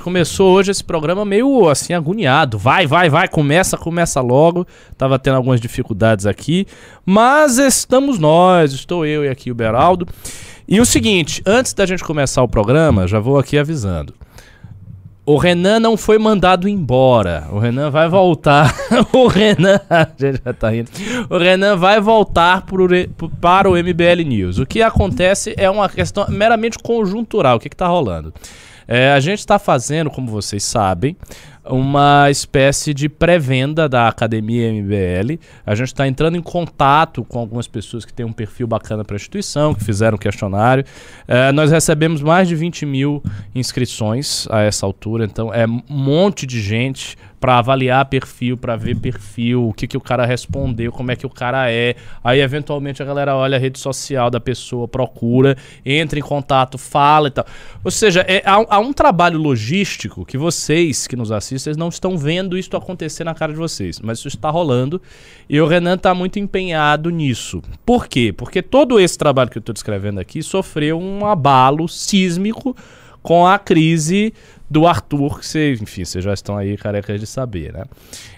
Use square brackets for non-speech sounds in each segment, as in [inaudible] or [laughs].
gente começou hoje esse programa meio assim agoniado. Vai, vai, vai, começa, começa logo. Tava tendo algumas dificuldades aqui, mas estamos nós, estou eu e aqui o Beraldo. E o seguinte, antes da gente começar o programa, já vou aqui avisando. O Renan não foi mandado embora. O Renan vai voltar. [laughs] o Renan. [laughs] A gente já tá rindo. O Renan vai voltar pro, para o MBL News. O que acontece é uma questão meramente conjuntural. O que, que tá rolando? É, a gente está fazendo, como vocês sabem, uma espécie de pré-venda da Academia MBL. A gente está entrando em contato com algumas pessoas que têm um perfil bacana para a instituição, que fizeram questionário. É, nós recebemos mais de 20 mil inscrições a essa altura, então é um monte de gente para avaliar perfil, para ver perfil, o que, que o cara respondeu, como é que o cara é. Aí, eventualmente, a galera olha a rede social da pessoa, procura, entra em contato, fala e tal. Ou seja, é, há, há um trabalho logístico que vocês que nos assistem não estão vendo isso acontecer na cara de vocês, mas isso está rolando e o Renan está muito empenhado nisso. Por quê? Porque todo esse trabalho que eu estou descrevendo aqui sofreu um abalo sísmico com a crise do Arthur, que vocês, enfim, vocês já estão aí carecas de saber, né?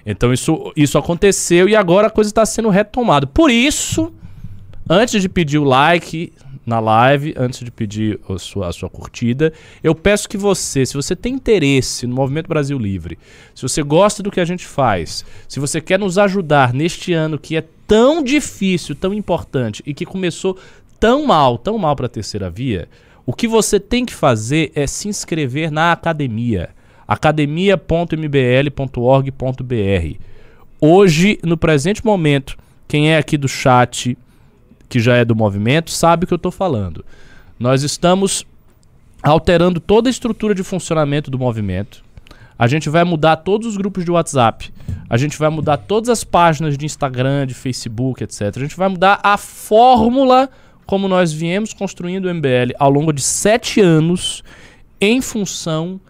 Então isso, isso aconteceu e agora a coisa está sendo retomada. Por isso, antes de pedir o like na live, antes de pedir a sua, a sua curtida, eu peço que você, se você tem interesse no Movimento Brasil Livre, se você gosta do que a gente faz, se você quer nos ajudar neste ano que é tão difícil, tão importante e que começou tão mal, tão mal para a terceira via, o que você tem que fazer é se inscrever na academia, academia.mbl.org.br. Hoje, no presente momento, quem é aqui do chat, que já é do movimento, sabe o que eu estou falando. Nós estamos alterando toda a estrutura de funcionamento do movimento. A gente vai mudar todos os grupos de WhatsApp. A gente vai mudar todas as páginas de Instagram, de Facebook, etc. A gente vai mudar a fórmula como nós viemos construindo o MBL ao longo de sete anos em função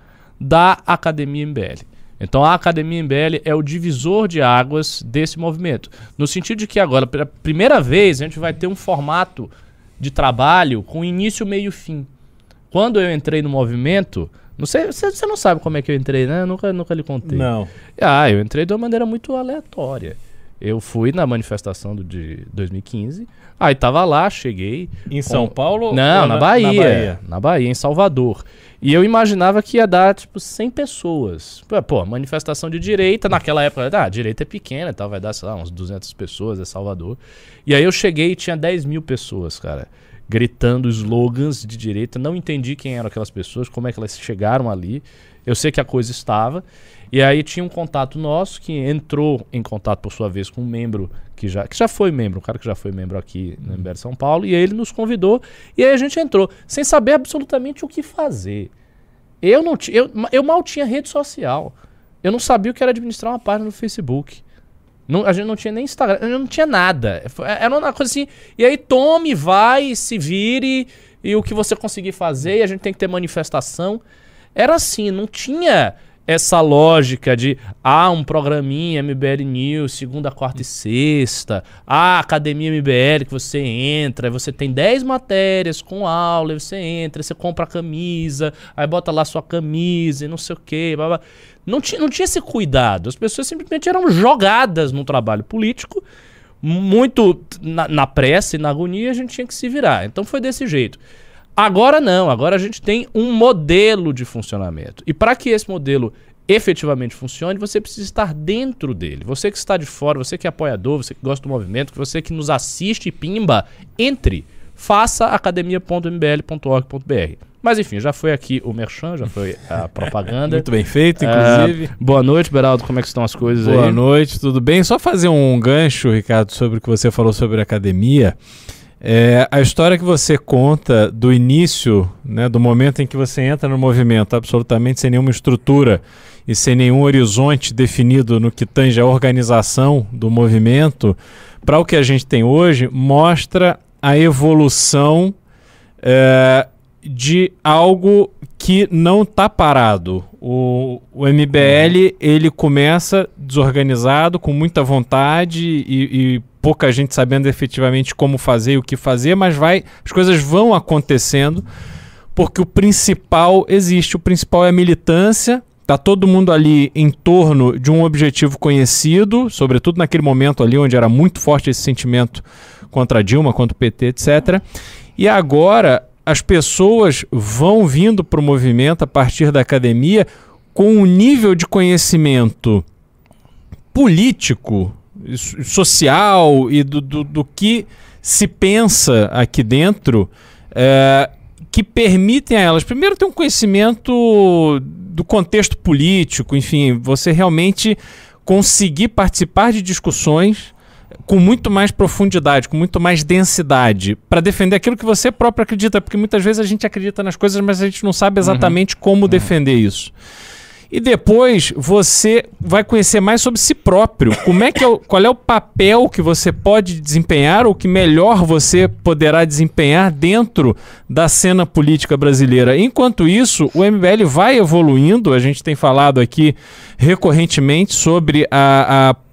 da Academia MBL. Então a Academia MBL é o divisor de águas desse movimento. No sentido de que agora, pela primeira vez, a gente vai ter um formato de trabalho com início, meio e fim. Quando eu entrei no movimento, não sei, você, não sabe como é que eu entrei, né? Eu nunca, nunca lhe contei. Não. Ah, eu entrei de uma maneira muito aleatória. Eu fui na manifestação do, de 2015. Aí tava lá, cheguei. Em São com... Paulo? Não, na, na, Bahia, na, Bahia, na Bahia. em Salvador. E eu imaginava que ia dar, tipo, 100 pessoas. Pô, manifestação de direita, naquela época, ah, a direita é pequena tal, vai dar, sei lá, uns 200 pessoas, é Salvador. E aí eu cheguei e tinha 10 mil pessoas, cara, gritando slogans de direita. Não entendi quem eram aquelas pessoas, como é que elas chegaram ali. Eu sei que a coisa estava. E aí tinha um contato nosso que entrou em contato, por sua vez, com um membro que já, que já foi membro, um cara que já foi membro aqui no MBL São Paulo, e aí ele nos convidou, e aí a gente entrou, sem saber absolutamente o que fazer. Eu, não eu, eu mal tinha rede social. Eu não sabia o que era administrar uma página no Facebook. Não, a gente não tinha nem Instagram, não tinha nada. Era uma coisa assim. E aí tome, vai, se vire, e o que você conseguir fazer, e a gente tem que ter manifestação. Era assim, não tinha essa lógica de ah, um programinha MBL News, segunda, quarta e sexta, ah, academia MBL que você entra, você tem 10 matérias com aula, você entra, você compra a camisa, aí bota lá sua camisa e não sei o quê. Blá, blá. Não, tinha, não tinha esse cuidado. As pessoas simplesmente eram jogadas no trabalho político, muito na, na pressa e na agonia, a gente tinha que se virar. Então foi desse jeito. Agora não, agora a gente tem um modelo de funcionamento. E para que esse modelo efetivamente funcione, você precisa estar dentro dele. Você que está de fora, você que é apoiador, você que gosta do movimento, você que nos assiste, pimba, entre. Faça academia.mbl.org.br. Mas enfim, já foi aqui o merchan, já foi a [laughs] propaganda. Muito bem feito, inclusive. Uh, boa noite, Beraldo, como é que estão as coisas boa aí? Boa noite, tudo bem? Só fazer um gancho, Ricardo, sobre o que você falou sobre a academia. É, a história que você conta do início, né, do momento em que você entra no movimento, absolutamente sem nenhuma estrutura e sem nenhum horizonte definido no que tange a organização do movimento, para o que a gente tem hoje, mostra a evolução é, de algo que não está parado. O, o MBL ele começa desorganizado, com muita vontade e, e pouca gente sabendo efetivamente como fazer e o que fazer, mas vai, as coisas vão acontecendo porque o principal existe, o principal é a militância, tá todo mundo ali em torno de um objetivo conhecido, sobretudo naquele momento ali onde era muito forte esse sentimento contra Dilma, contra o PT, etc. E agora as pessoas vão vindo para o movimento a partir da academia com um nível de conhecimento político, social e do, do, do que se pensa aqui dentro é, que permitem a elas, primeiro, ter um conhecimento do contexto político, enfim, você realmente conseguir participar de discussões com muito mais profundidade, com muito mais densidade, para defender aquilo que você próprio acredita, porque muitas vezes a gente acredita nas coisas, mas a gente não sabe exatamente uhum. como uhum. defender isso. E depois você vai conhecer mais sobre si próprio. Como é que é o, qual é o papel que você pode desempenhar ou que melhor você poderá desempenhar dentro da cena política brasileira. Enquanto isso, o MBL vai evoluindo. A gente tem falado aqui recorrentemente sobre a, a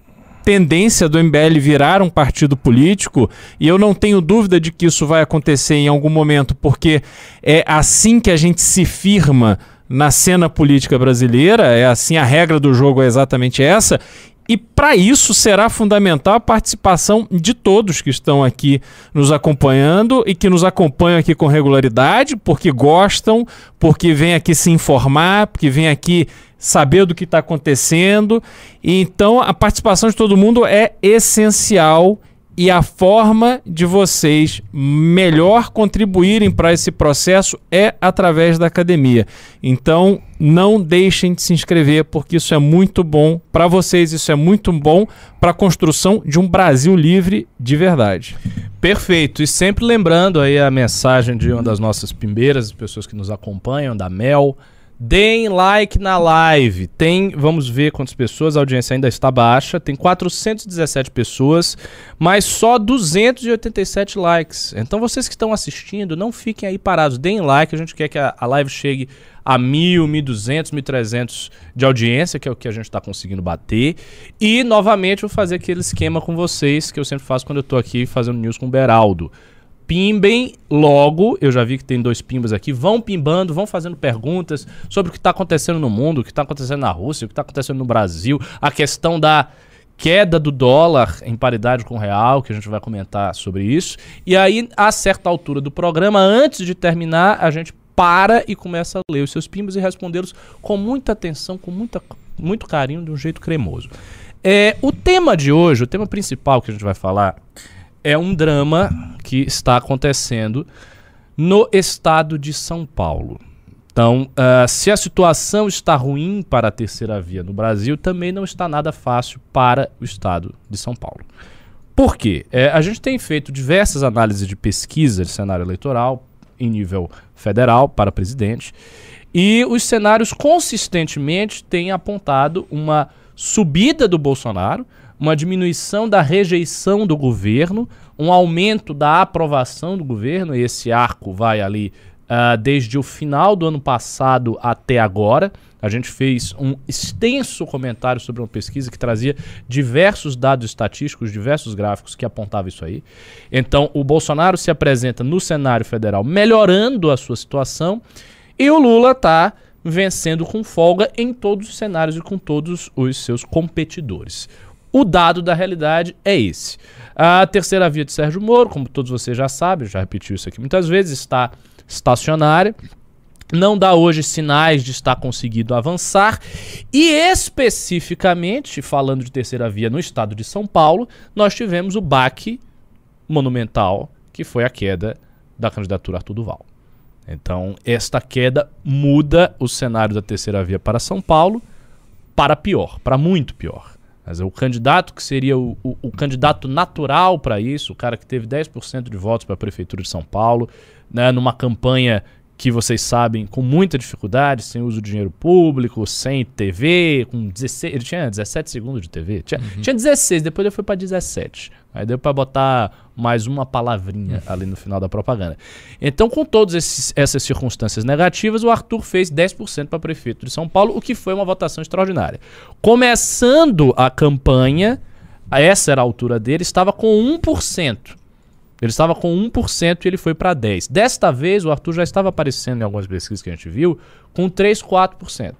tendência do MBL virar um partido político, e eu não tenho dúvida de que isso vai acontecer em algum momento, porque é assim que a gente se firma na cena política brasileira, é assim, a regra do jogo é exatamente essa. E para isso será fundamental a participação de todos que estão aqui nos acompanhando e que nos acompanham aqui com regularidade, porque gostam, porque vêm aqui se informar, porque vêm aqui saber do que está acontecendo. E então a participação de todo mundo é essencial e a forma de vocês melhor contribuírem para esse processo é através da academia. Então, não deixem de se inscrever, porque isso é muito bom para vocês, isso é muito bom para a construção de um Brasil livre de verdade. Perfeito. E sempre lembrando aí a mensagem de uma das nossas pimbeiras, pessoas que nos acompanham, da Mel. Deem like na live. Tem, vamos ver quantas pessoas, a audiência ainda está baixa. Tem 417 pessoas, mas só 287 likes. Então vocês que estão assistindo, não fiquem aí parados. Deem like, a gente quer que a, a live chegue a 1.000, 1.200, 1.300 de audiência, que é o que a gente está conseguindo bater. E, novamente, vou fazer aquele esquema com vocês que eu sempre faço quando eu estou aqui fazendo news com o Beraldo pimbem logo. Eu já vi que tem dois pimbas aqui. Vão pimbando, vão fazendo perguntas sobre o que está acontecendo no mundo, o que está acontecendo na Rússia, o que está acontecendo no Brasil, a questão da queda do dólar em paridade com o real, que a gente vai comentar sobre isso. E aí, a certa altura do programa, antes de terminar, a gente para e começa a ler os seus pimbas e respondê-los com muita atenção, com muita, muito carinho, de um jeito cremoso. É, o tema de hoje, o tema principal que a gente vai falar é um drama que está acontecendo no estado de São Paulo. Então, uh, se a situação está ruim para a terceira via no Brasil, também não está nada fácil para o estado de São Paulo. Por quê? É, a gente tem feito diversas análises de pesquisa de cenário eleitoral em nível federal para presidente e os cenários consistentemente têm apontado uma subida do Bolsonaro, uma diminuição da rejeição do governo, um aumento da aprovação do governo, e esse arco vai ali uh, desde o final do ano passado até agora. A gente fez um extenso comentário sobre uma pesquisa que trazia diversos dados estatísticos, diversos gráficos que apontavam isso aí. Então, o Bolsonaro se apresenta no cenário federal melhorando a sua situação e o Lula está vencendo com folga em todos os cenários e com todos os seus competidores. O dado da realidade é esse. A terceira via de Sérgio Moro, como todos vocês já sabem, já repetiu isso aqui muitas vezes, está estacionária. Não dá hoje sinais de estar conseguindo avançar. E especificamente, falando de terceira via no estado de São Paulo, nós tivemos o baque monumental, que foi a queda da candidatura Arthur Duval. Então, esta queda muda o cenário da terceira via para São Paulo para pior, para muito pior. Mas o candidato que seria o, o, o candidato natural para isso, o cara que teve 10% de votos para a Prefeitura de São Paulo, né, numa campanha que vocês sabem, com muita dificuldade, sem uso de dinheiro público, sem TV, com 16. Ele tinha 17 segundos de TV. Tinha, uhum. tinha 16, depois ele foi para 17. Aí deu para botar mais uma palavrinha uhum. ali no final da propaganda. Então, com todas essas circunstâncias negativas, o Arthur fez 10% para prefeito de São Paulo, o que foi uma votação extraordinária. Começando a campanha, essa era a altura dele, estava com 1%. Ele estava com 1% e ele foi para 10%. Desta vez, o Arthur já estava aparecendo em algumas pesquisas que a gente viu com 3, 4%.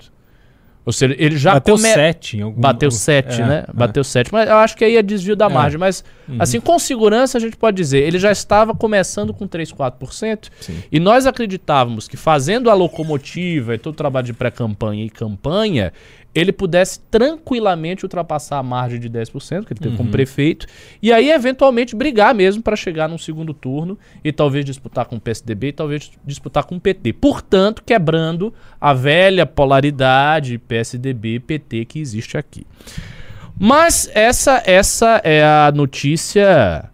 Ou seja, ele já Bateu come- 7 em algum Bateu 7, é, né? é. Bateu 7. Mas eu acho que aí é desvio da É. margem. Mas, Uhum. assim, com segurança a gente pode dizer, ele já estava começando com 3, 4%. Sim. E nós acreditávamos que fazendo a locomotiva e todo o trabalho de pré-campanha e campanha, ele pudesse tranquilamente ultrapassar a margem de 10% que ele teve como prefeito, e aí eventualmente brigar mesmo para chegar num segundo turno e talvez disputar com o PSDB e talvez disputar com o PT. Portanto, quebrando a velha polaridade PSDB-PT que existe aqui. Mas essa essa é a notícia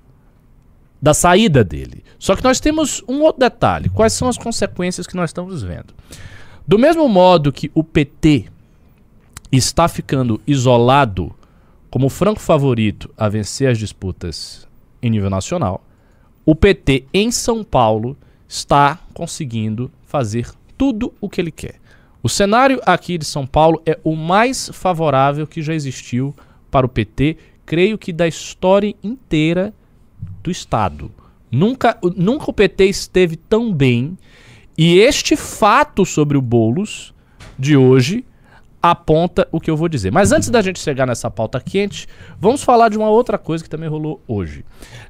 da saída dele. Só que nós temos um outro detalhe. Quais são as consequências que nós estamos vendo? Do mesmo modo que o PT está ficando isolado como franco favorito a vencer as disputas em nível nacional, o PT em São Paulo está conseguindo fazer tudo o que ele quer. O cenário aqui de São Paulo é o mais favorável que já existiu para o PT, creio que da história inteira do Estado. Nunca, nunca o PT esteve tão bem. E este fato sobre o Boulos de hoje aponta o que eu vou dizer. Mas antes da gente chegar nessa pauta quente, vamos falar de uma outra coisa que também rolou hoje.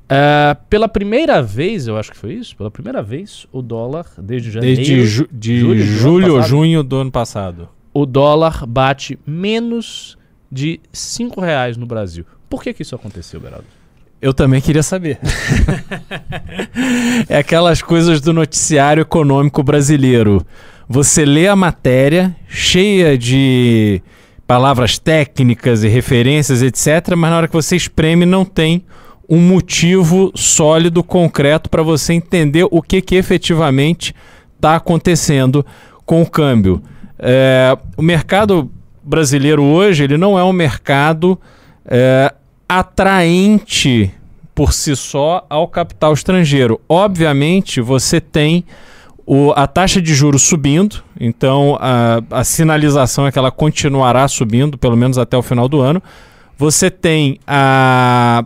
É, pela primeira vez, eu acho que foi isso, pela primeira vez, o dólar, desde janeiro, Desde ju- de julho julho ou junho do ano passado. o dólar bate menos de 5 reais no Brasil. Por que, que isso aconteceu, Beraldo? Eu também queria saber. [laughs] é aquelas coisas do noticiário econômico brasileiro. Você lê a matéria cheia de palavras técnicas e referências, etc., mas na hora que você espreme não tem um motivo sólido, concreto para você entender o que, que efetivamente está acontecendo com o câmbio. É, o mercado brasileiro hoje ele não é um mercado é, atraente por si só ao capital estrangeiro. Obviamente, você tem o- a taxa de juros subindo, então a, a sinalização é que ela continuará subindo, pelo menos até o final do ano. Você tem a,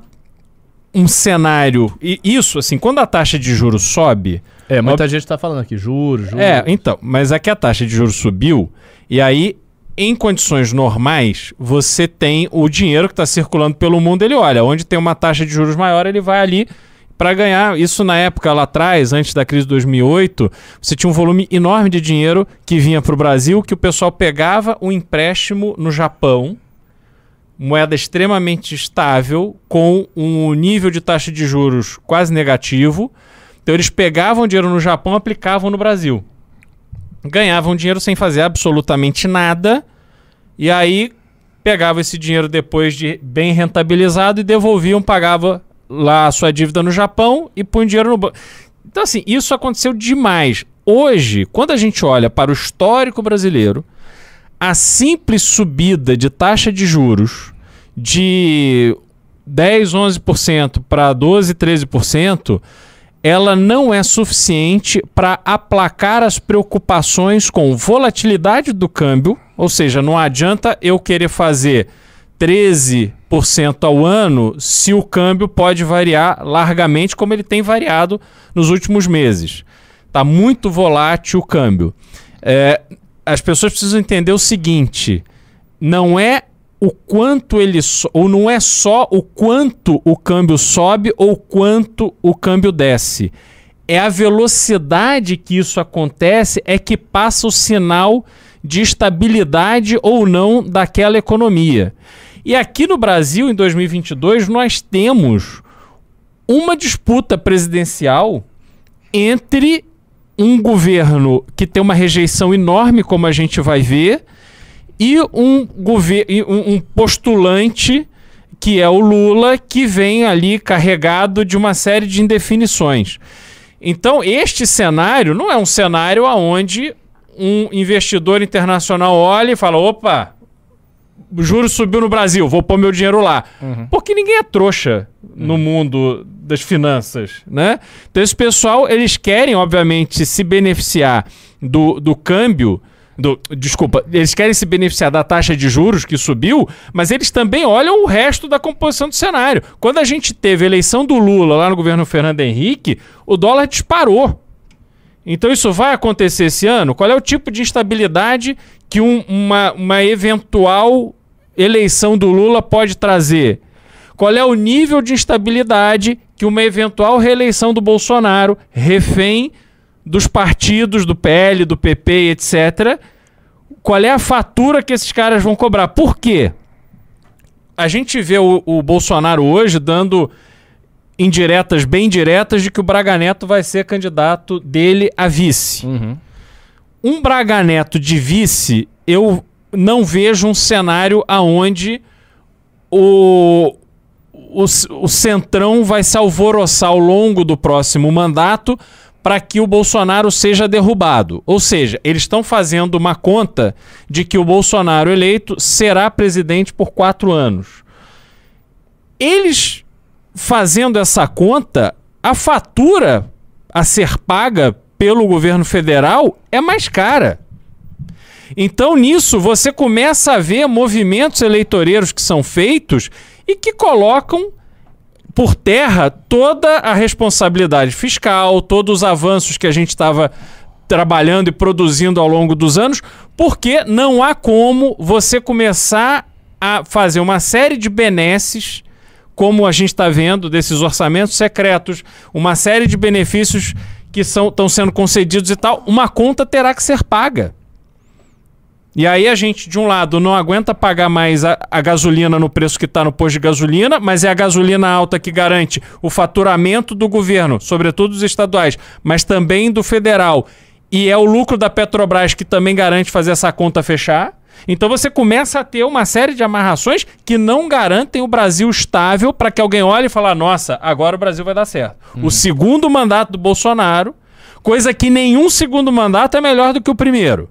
um cenário. E isso, assim, quando a taxa de juros sobe, É, muita gente tá falando aqui, juros, juros. é, então, mas é que a taxa de juros subiu e aí, em condições normais, você tem o dinheiro que está circulando pelo mundo, ele olha, onde tem uma taxa de juros maior, ele vai ali para ganhar. Isso na época lá atrás, antes da crise de 2008, você tinha um volume enorme de dinheiro que vinha para o Brasil, que o pessoal pegava um empréstimo no Japão, moeda extremamente estável, com um nível de taxa de juros quase negativo. Então eles pegavam dinheiro no Japão, aplicavam no Brasil. Ganhavam dinheiro sem fazer absolutamente nada. E aí pegavam esse dinheiro depois de bem rentabilizado e devolviam, pagava lá a sua dívida no Japão e põe dinheiro no banco. Então assim, isso aconteceu demais. Hoje, quando a gente olha para o histórico brasileiro, a simples subida de taxa de juros de 10, 11% para 12, 13%, ela não é suficiente para aplacar as preocupações com volatilidade do câmbio, ou seja, não adianta eu querer fazer 13% ao ano se o câmbio pode variar largamente como ele tem variado nos últimos meses. Está muito volátil o câmbio. É, as pessoas precisam entender o seguinte: não é o quanto ele so ou não é só o quanto o câmbio sobe ou quanto o câmbio desce. É a velocidade que isso acontece é que passa o sinal de estabilidade ou não daquela economia. E aqui no Brasil, em 2022, nós temos uma disputa presidencial entre um governo que tem uma rejeição enorme, como a gente vai ver, e um, um, postulante que é o Lula, que vem ali carregado de uma série de indefinições. Então, este cenário não é um cenário onde um investidor internacional olha e fala: opa, o juro subiu no Brasil, vou pôr meu dinheiro lá. Porque ninguém é trouxa no mundo das finanças, né? Então esse pessoal, eles querem, obviamente, se beneficiar do, do câmbio Do, desculpa, eles querem se beneficiar da taxa de juros que subiu, mas eles também olham o resto da composição do cenário. Quando a gente teve a eleição do Lula lá no governo Fernando Henrique, o dólar disparou. Então isso vai acontecer esse ano? Qual é o tipo de instabilidade que um, uma, uma eventual eleição do Lula pode trazer? Qual é o nível de instabilidade que uma eventual reeleição do Bolsonaro, refém dos partidos, do PL, do PP, etc., qual é a fatura que esses caras vão cobrar? Por quê? A gente vê o, o Bolsonaro hoje dando indiretas, bem diretas, de que o Braga Neto vai ser candidato dele a vice. Uhum. Um Braga Neto de vice, eu não vejo um cenário aonde o, o, o Centrão vai se alvoroçar ao longo do próximo mandato para que o Bolsonaro seja derrubado. Ou seja, eles estão fazendo uma conta de que o Bolsonaro eleito será presidente por quatro anos. Eles fazendo essa conta, a fatura a ser paga pelo governo federal é mais cara. Então, nisso, você começa a ver movimentos eleitoreiros que são feitos e que colocam por terra toda a responsabilidade fiscal, todos os avanços que a gente estava trabalhando e produzindo ao longo dos anos, porque não há como você começar a fazer uma série de benesses, como a gente está vendo desses orçamentos secretos, uma série de benefícios que estão sendo concedidos e tal, uma conta terá que ser paga. E aí a gente, de um lado, não aguenta pagar mais a, a gasolina no preço que está no posto de gasolina, mas é a gasolina alta que garante o faturamento do governo, sobretudo dos estaduais, mas também do federal. E é o lucro da Petrobras que também garante fazer essa conta fechar. Então você começa a ter uma série de amarrações que não garantem o Brasil estável para que alguém olhe e fale: nossa, agora o Brasil vai dar certo. Hum. O segundo mandato do Bolsonaro, coisa que nenhum segundo mandato é melhor do que o primeiro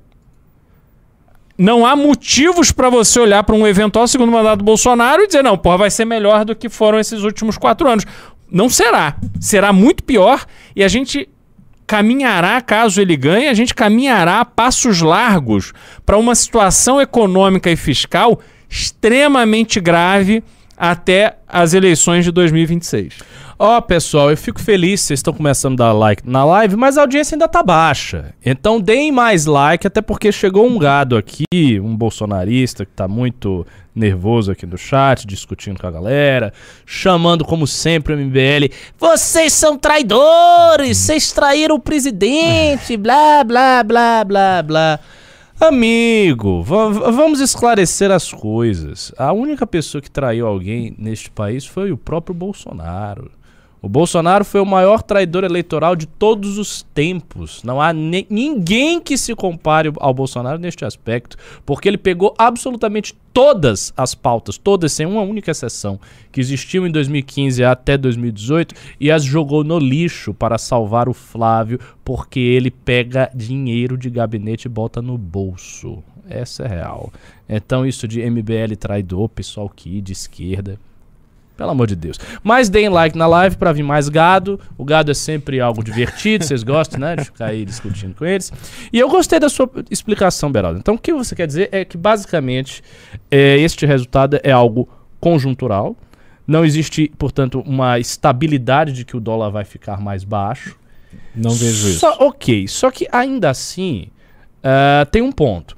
não há motivos para você olhar para um eventual segundo mandato do Bolsonaro e dizer, não, porra, vai ser melhor do que foram esses últimos quatro anos. Não será. Será muito pior e a gente caminhará, caso ele ganhe, a gente caminhará a passos largos para uma situação econômica e fiscal extremamente grave até as eleições de 2026. Ó, oh, pessoal, eu fico feliz, vocês estão começando a dar like na live, mas a audiência ainda tá baixa. Então deem mais like, até porque chegou um gado aqui, um bolsonarista que tá muito nervoso aqui no chat, discutindo com a galera, chamando como sempre o MBL, vocês são traidores, vocês traíram o presidente, blá, blá, blá, blá, blá. Amigo, vamos esclarecer as coisas. A única pessoa que traiu alguém neste país foi o próprio Bolsonaro. O Bolsonaro foi o maior traidor eleitoral de todos os tempos. Não há ninguém que se compare ao Bolsonaro neste aspecto, porque ele pegou absolutamente todas as pautas, todas sem uma única exceção, que existiam em 2015 até 2018 e as jogou no lixo para salvar o Flávio, porque ele pega dinheiro de gabinete e bota no bolso. Essa é real. Então isso de MBL traidor, pessoal que de esquerda, pelo amor de Deus. Mas deem like na live para vir mais gado. O gado é sempre algo divertido, vocês gostam, né? De ficar aí discutindo com eles. E eu gostei da sua explicação, Beraldo. Então, o que você quer dizer é que, basicamente, é, este resultado é algo conjuntural. Não existe, portanto, uma estabilidade de que o dólar vai ficar mais baixo. Não vejo isso. Só, ok, só que ainda assim, uh, tem um ponto.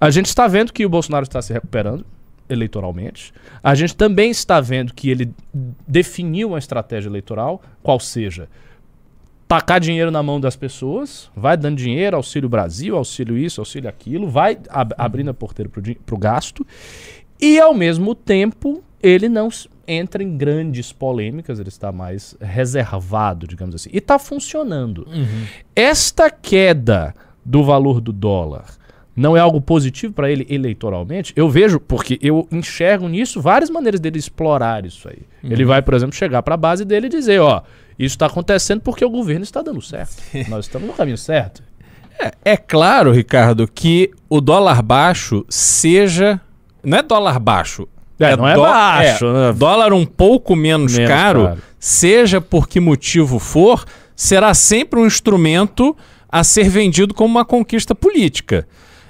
A gente está vendo que o Bolsonaro está se recuperando eleitoralmente. A gente também está vendo que ele definiu uma estratégia eleitoral, qual seja tacar dinheiro na mão das pessoas, vai dando dinheiro, auxílio Brasil, auxílio isso, auxílio aquilo, vai ab abrindo a porteira para o gasto, e ao mesmo tempo ele não entra em grandes polêmicas, ele está mais reservado, digamos assim, e está funcionando. Uhum. Esta queda do valor do dólar não é algo positivo para ele eleitoralmente, eu vejo, porque eu enxergo nisso várias maneiras dele explorar isso aí. Uhum. Ele vai, por exemplo, chegar para a base dele e dizer, ó, isso está acontecendo porque o governo está dando certo. [laughs] Nós estamos no caminho certo. É, é, claro, Ricardo, que o dólar baixo seja. Não é dólar baixo. É, é não é baixo. É, né? Dólar um pouco menos, menos caro, caro, seja por que motivo for, será sempre um instrumento a ser vendido como uma conquista política.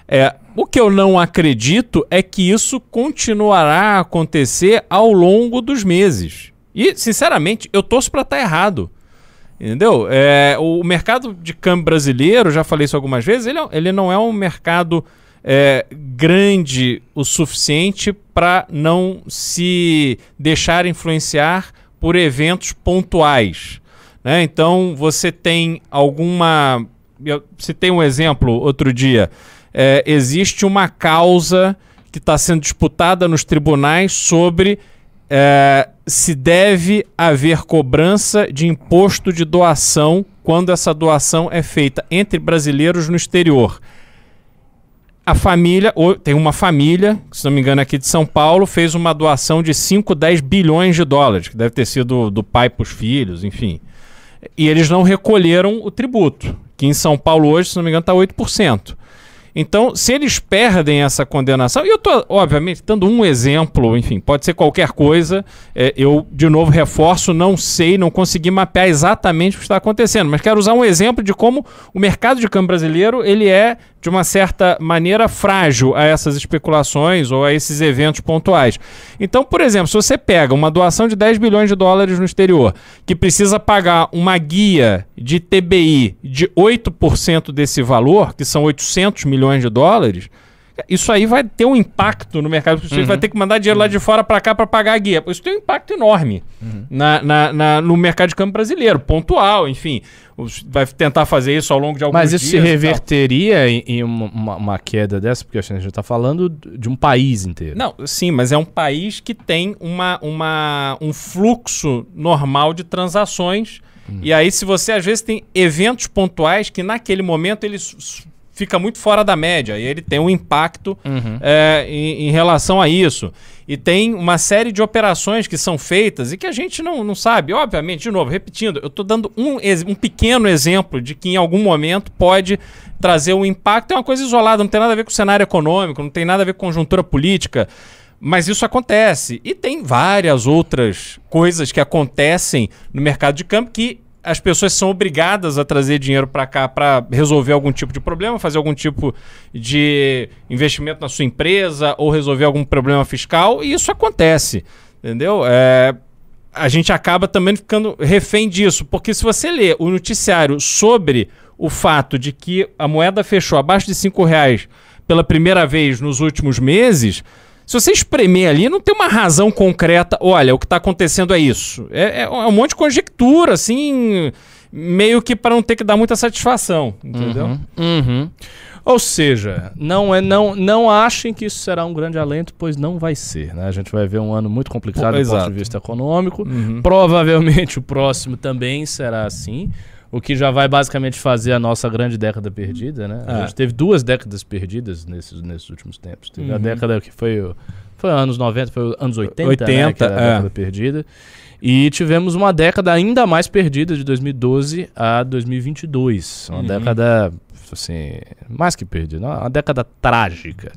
É, o que eu não acredito é que isso continuará a acontecer ao longo dos meses. E, sinceramente, eu torço para estar tá errado. Entendeu? É, o mercado de câmbio brasileiro, já falei isso algumas vezes, ele, é, ele não é um mercado é, grande o suficiente para não se deixar influenciar por eventos pontuais. Né? Então, você tem alguma. Se tem um exemplo outro dia. É, existe uma causa que está sendo disputada nos tribunais sobre é, se deve haver cobrança de imposto de doação quando essa doação é feita entre brasileiros no exterior. A família, tem uma família, se não me engano, aqui de São Paulo, fez uma doação de 5, 10 bilhões de dólares, que deve ter sido do pai para os filhos, enfim. E eles não recolheram o tributo, que em São Paulo hoje, se não me engano, está 8%. Então, se eles perdem essa condenação, e eu estou, obviamente, dando um exemplo, enfim, pode ser qualquer coisa, é, eu, de novo, reforço, não sei, não consegui mapear exatamente o que está acontecendo, mas quero usar um exemplo de como o mercado de câmbio brasileiro, ele é de uma certa maneira frágil a essas especulações ou a esses eventos pontuais. Então, por exemplo, se você pega uma doação de 10 bilhões de dólares no exterior, que precisa pagar uma guia de TBI de 8% desse valor, que são 800 milhões de dólares, isso aí vai ter um impacto no mercado, porque você uhum. vai ter que mandar dinheiro lá de fora para cá para pagar a guia. Isso tem um impacto enorme uhum. na, na, na, no mercado de câmbio brasileiro, pontual, enfim. Vai tentar fazer isso ao longo de alguns Mas isso se reverteria em, em uma, uma, queda dessa? Porque a gente está falando de um país inteiro. Não, sim, mas é um país que tem uma, uma, um fluxo normal de transações. Uhum. E aí, se você às vezes tem eventos pontuais que naquele momento eles fica muito fora da média e ele tem um impacto uhum. é, em, em, relação a isso. E tem uma série de operações que são feitas e que a gente não, não sabe. Obviamente, de novo, repetindo, eu estou dando um, um pequeno exemplo de que em algum momento pode trazer um impacto. É uma coisa isolada, não tem nada a ver com o cenário econômico, não tem nada a ver com conjuntura política. Mas isso acontece. E tem várias outras coisas que acontecem no mercado de campo que as pessoas são obrigadas a trazer dinheiro para cá para resolver algum tipo de problema, fazer algum tipo de investimento na sua empresa ou resolver algum problema fiscal, e isso acontece, entendeu? É, a gente acaba também ficando refém disso, porque se você lê o noticiário sobre o fato de que a moeda fechou abaixo de cinco reais pela primeira vez nos últimos meses, se você espremer ali, não tem uma razão concreta. Olha, o que está acontecendo é isso. É, é, um monte de conjectura, assim, meio que para não ter que dar muita satisfação, entendeu? Uhum, uhum. Ou seja, não é não não achem que isso será um grande alento, pois não vai ser. Né? A gente vai ver um ano muito complicado Pô, do ponto de vista econômico. Uhum. Provavelmente o próximo também será assim. O que já vai basicamente fazer a nossa grande década perdida, né? A é. gente teve duas décadas perdidas nesses, nesses últimos tempos. Teve uhum. a década que foi, foi anos 90, foi anos 80, 80 né? Era a é. década perdida. E tivemos uma década ainda mais perdida de 2012 a 2022. Uma uhum. década, assim, mais que perdida, uma década trágica.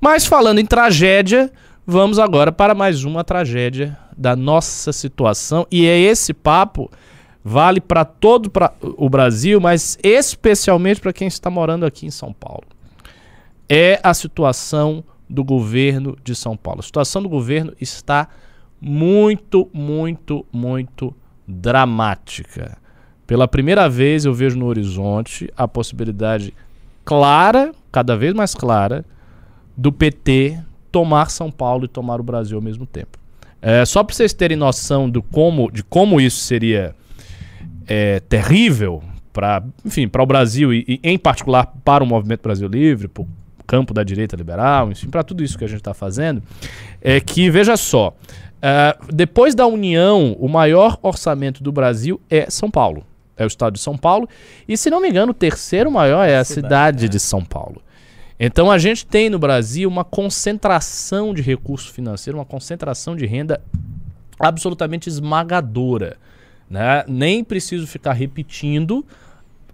Mas falando em tragédia, vamos agora para mais uma tragédia da nossa situação. E é esse papo vale para todo pra, o Brasil, mas especialmente para quem está morando aqui em São Paulo. É a situação do governo de São Paulo. A situação do governo está muito, muito, muito dramática. Pela primeira vez eu vejo no horizonte a possibilidade clara, cada vez mais clara, do PT tomar São Paulo e tomar o Brasil ao mesmo tempo. É, só para vocês terem noção do como, de como isso seria é, terrível para, enfim, para o Brasil e, e, em particular para o Movimento Brasil Livre, para o campo da direita liberal, enfim, para tudo isso que a gente está fazendo, é que veja só, uh, depois da União, o maior orçamento do Brasil é São Paulo, é o estado de São Paulo, e se não me engano, o terceiro maior é a cidade, cidade é. de São Paulo. Então a gente tem no Brasil uma concentração de recurso financeiro, uma concentração de renda absolutamente esmagadora. Né? Nem preciso ficar repetindo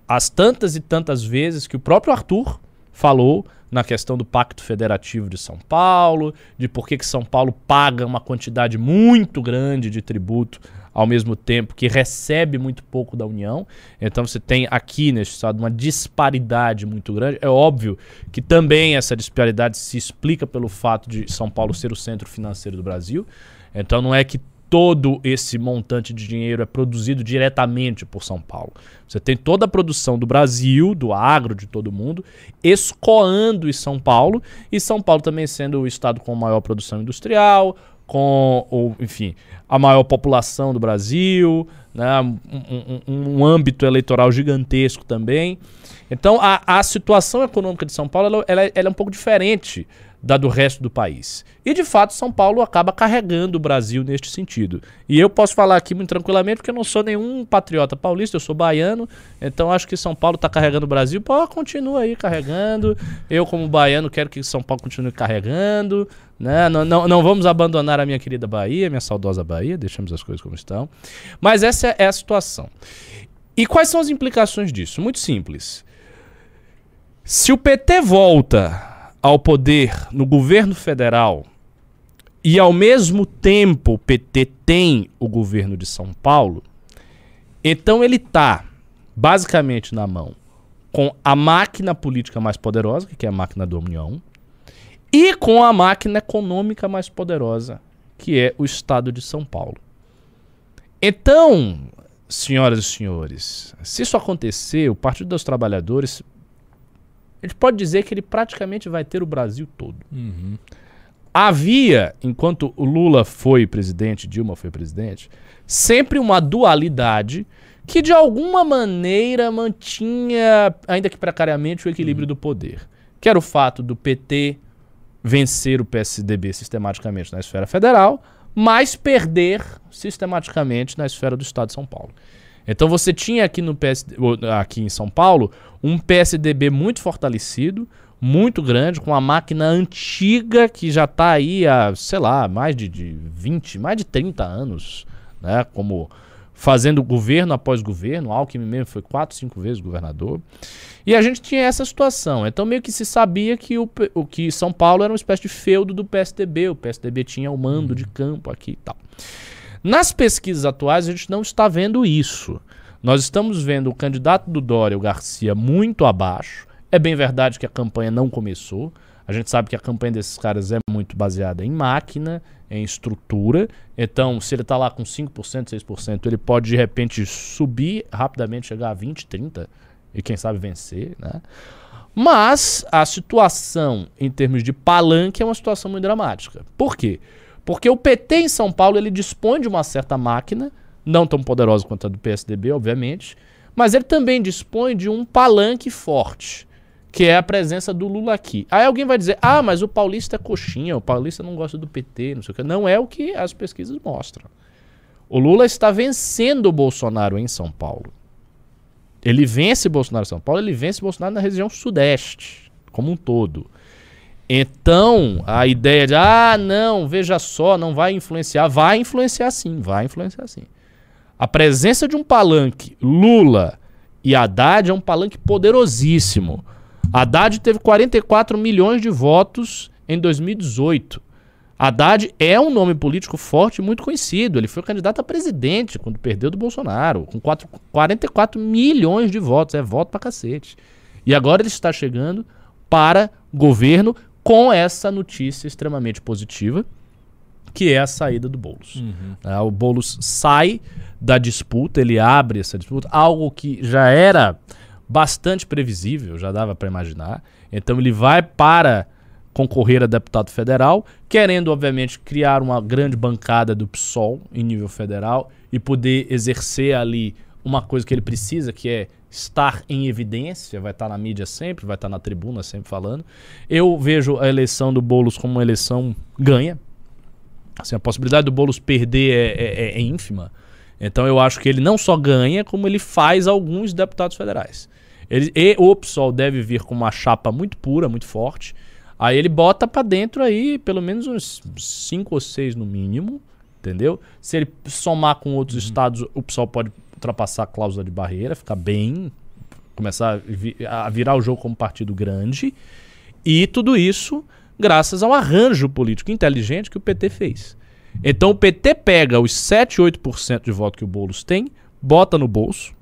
as tantas e tantas vezes que o próprio Arthur falou na questão do Pacto Federativo de São Paulo, de por que, que São Paulo paga uma quantidade muito grande de tributo ao mesmo tempo que recebe muito pouco da União. Então você tem aqui neste estado uma disparidade muito grande. É óbvio que também essa disparidade se explica pelo fato de São Paulo ser o centro financeiro do Brasil. Então não é que todo esse montante de dinheiro é produzido diretamente por São Paulo. Você tem toda a produção do Brasil, do agro, de todo mundo, escoando em São Paulo, e São Paulo também sendo o estado com maior produção industrial, com, ou, enfim, a maior população do Brasil, né, um, um, um âmbito eleitoral gigantesco também. Então, a, a situação econômica de São Paulo ela, ela, ela é um pouco diferente da do resto do país. E de fato, São Paulo acaba carregando o Brasil neste sentido. E eu posso falar aqui muito tranquilamente porque eu não sou nenhum patriota paulista, eu sou baiano, então acho que São Paulo está carregando o Brasil. Pô, continua aí carregando. Eu, como baiano, quero que São Paulo continue carregando. Né? Não, não, não vamos abandonar a minha querida Bahia, minha saudosa Bahia, deixamos as coisas como estão. Mas essa é a situação. E quais são as implicações disso? Muito simples. Se o PT volta ao poder no governo federal e ao mesmo tempo o PT tem o governo de São Paulo, então ele está basicamente na mão com a máquina política mais poderosa, que é a máquina da União, e com a máquina econômica mais poderosa, que é o Estado de São Paulo. Então, senhoras e senhores, se isso acontecer, o Partido dos Trabalhadores a gente pode dizer que ele praticamente vai ter o Brasil todo. Uhum. Havia, enquanto o Lula foi presidente, Dilma foi presidente, sempre uma dualidade que de alguma maneira mantinha, ainda que precariamente, o equilíbrio uhum. do poder. Que era o fato do PT vencer o PSDB sistematicamente na esfera federal, mas perder sistematicamente na esfera do Estado de São Paulo. Então você tinha aqui, no PS, aqui em São Paulo um PSDB muito fortalecido, muito grande, com uma máquina antiga que já está aí há, sei lá, mais de, de 20, mais de 30 anos, né? Como fazendo governo após governo. Alckmin mesmo foi quatro, cinco vezes governador. E a gente tinha essa situação. Então meio que se sabia que o, o que São Paulo era uma espécie de feudo do PSDB. O PSDB tinha o mando de campo aqui e tal. Nas pesquisas atuais, a gente não está vendo isso. Nós estamos vendo o candidato do Dória, o Garcia, muito abaixo. É bem verdade que a campanha não começou. A gente sabe que a campanha desses caras é muito baseada em máquina, em estrutura. Então, se ele está lá com 5%, 6%, ele pode de repente subir rapidamente, chegar a 20%, 30% e quem sabe vencer, né? Mas a situação em termos de palanque é uma situação muito dramática. Por quê? Porque o PT em São Paulo ele dispõe de uma certa máquina, não tão poderosa quanto a do PSDB, obviamente, mas ele também dispõe de um palanque forte, que é a presença do Lula aqui. Aí alguém vai dizer: ah, mas o paulista é coxinha, o paulista não gosta do PT, não sei o que. Não é o que as pesquisas mostram. O Lula está vencendo o Bolsonaro em São Paulo. Ele vence Bolsonaro em São Paulo, ele vence Bolsonaro na região sudeste, como um todo. Então, a ideia de, ah, não, veja só, não vai influenciar, vai influenciar sim, vai influenciar sim. A presença de um palanque, Lula e Haddad é um palanque poderosíssimo. Haddad teve 44 milhões de votos em 2018. Haddad é um nome político forte e muito conhecido. Ele foi candidato a presidente quando perdeu do Bolsonaro, com 4, 44 milhões de votos. É voto pra cacete. E agora ele está chegando para governo com essa notícia extremamente positiva, que é a saída do Boulos. Uhum. É, o Boulos sai da disputa, ele abre essa disputa, algo que já era bastante previsível, já dava para imaginar. Então ele vai para concorrer a deputado federal, querendo obviamente criar uma grande bancada do PSOL em nível federal e poder exercer ali uma coisa que ele precisa, que é estar em evidência, vai estar na mídia sempre, vai estar na tribuna sempre falando. Eu vejo a eleição do Boulos como uma eleição ganha. Assim, a possibilidade do Boulos perder é, é, é, é ínfima. Então eu acho que ele não só ganha, como ele faz alguns deputados federais. Ele, e o PSOL deve vir com uma chapa muito pura, muito forte. Aí ele bota para dentro aí pelo menos uns cinco ou seis no mínimo, entendeu? Se ele somar com outros uhum. estados, o PSOL pode ultrapassar a cláusula de barreira, ficar bem, começar a virar o jogo como partido grande. E tudo isso graças ao arranjo político inteligente que o PT fez. Então o PT pega os 7, 8% de voto que o Boulos tem, bota no bolso.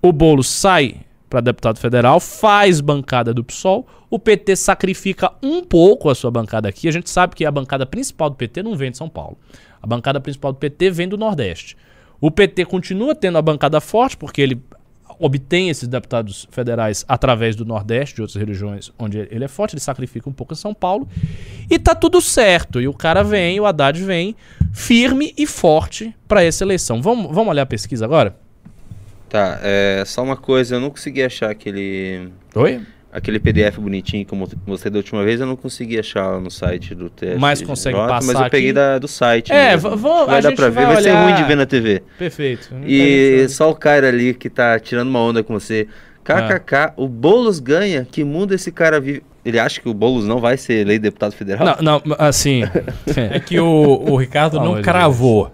O Boulos sai para deputado federal, faz bancada do PSOL. O PT sacrifica um pouco a sua bancada aqui. A gente sabe que a bancada principal do PT não vem de São Paulo. A bancada principal do PT vem do Nordeste. O PT continua tendo a bancada forte, porque ele obtém esses deputados federais através do Nordeste, de outras regiões onde ele é forte, ele sacrifica um pouco em São Paulo. E tá tudo certo. E o cara vem, o Haddad vem, firme e forte para essa eleição. Vamos, vamos olhar a pesquisa agora? Tá, é só uma coisa, eu não consegui achar aquele. Oi? Aquele PDF bonitinho que eu mostrei da última vez, eu não consegui achar no site do teste. Mas consegue passar Mas eu peguei da, do site. É, vamos. Vai dar pra ver, vai, vai ser ruim de ver na TV. Perfeito. E só o cara ali que tá tirando uma onda com você. KKK, ah. o Boulos ganha, que mundo esse cara vive. Ele acha que o Boulos não vai ser eleito deputado federal? Não, não assim. [laughs] é que o, o Ricardo não cravou.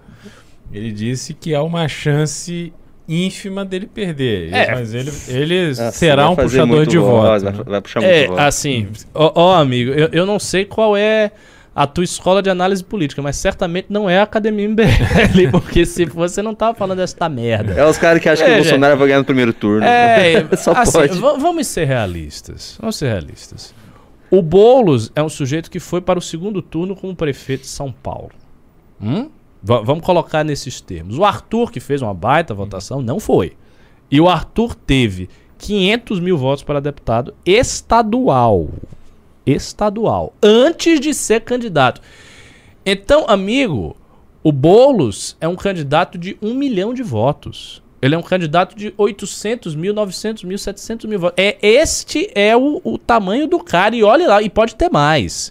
Ele disse que há uma chance ínfima dele perder. É. Mas ele, ele ah, será um puxador de voto. Vai, vai, puxar muito é, voto. Assim, ó, ó amigo, eu, eu não sei qual é a tua escola de análise política, mas certamente não é a Academia MBL, [laughs] porque se você não tava falando desta merda. É os caras que acham é, que o Bolsonaro vai ganhar no primeiro turno. É, [laughs] Só assim, pode. Vamos ser realistas. Vamos ser realistas. O Boulos é um sujeito que foi para o segundo turno como prefeito de São Paulo. Hum? Vamos colocar nesses termos. O Arthur, que fez uma baita votação, não foi. E o Arthur teve 500 mil votos para deputado estadual. Estadual. Antes de ser candidato. Então, amigo, o Boulos é um candidato de um milhão de votos. Ele é um candidato de 800 mil, 900 mil, 700 mil votos. É, este é o, o tamanho do cara. E olhe lá, e pode ter mais.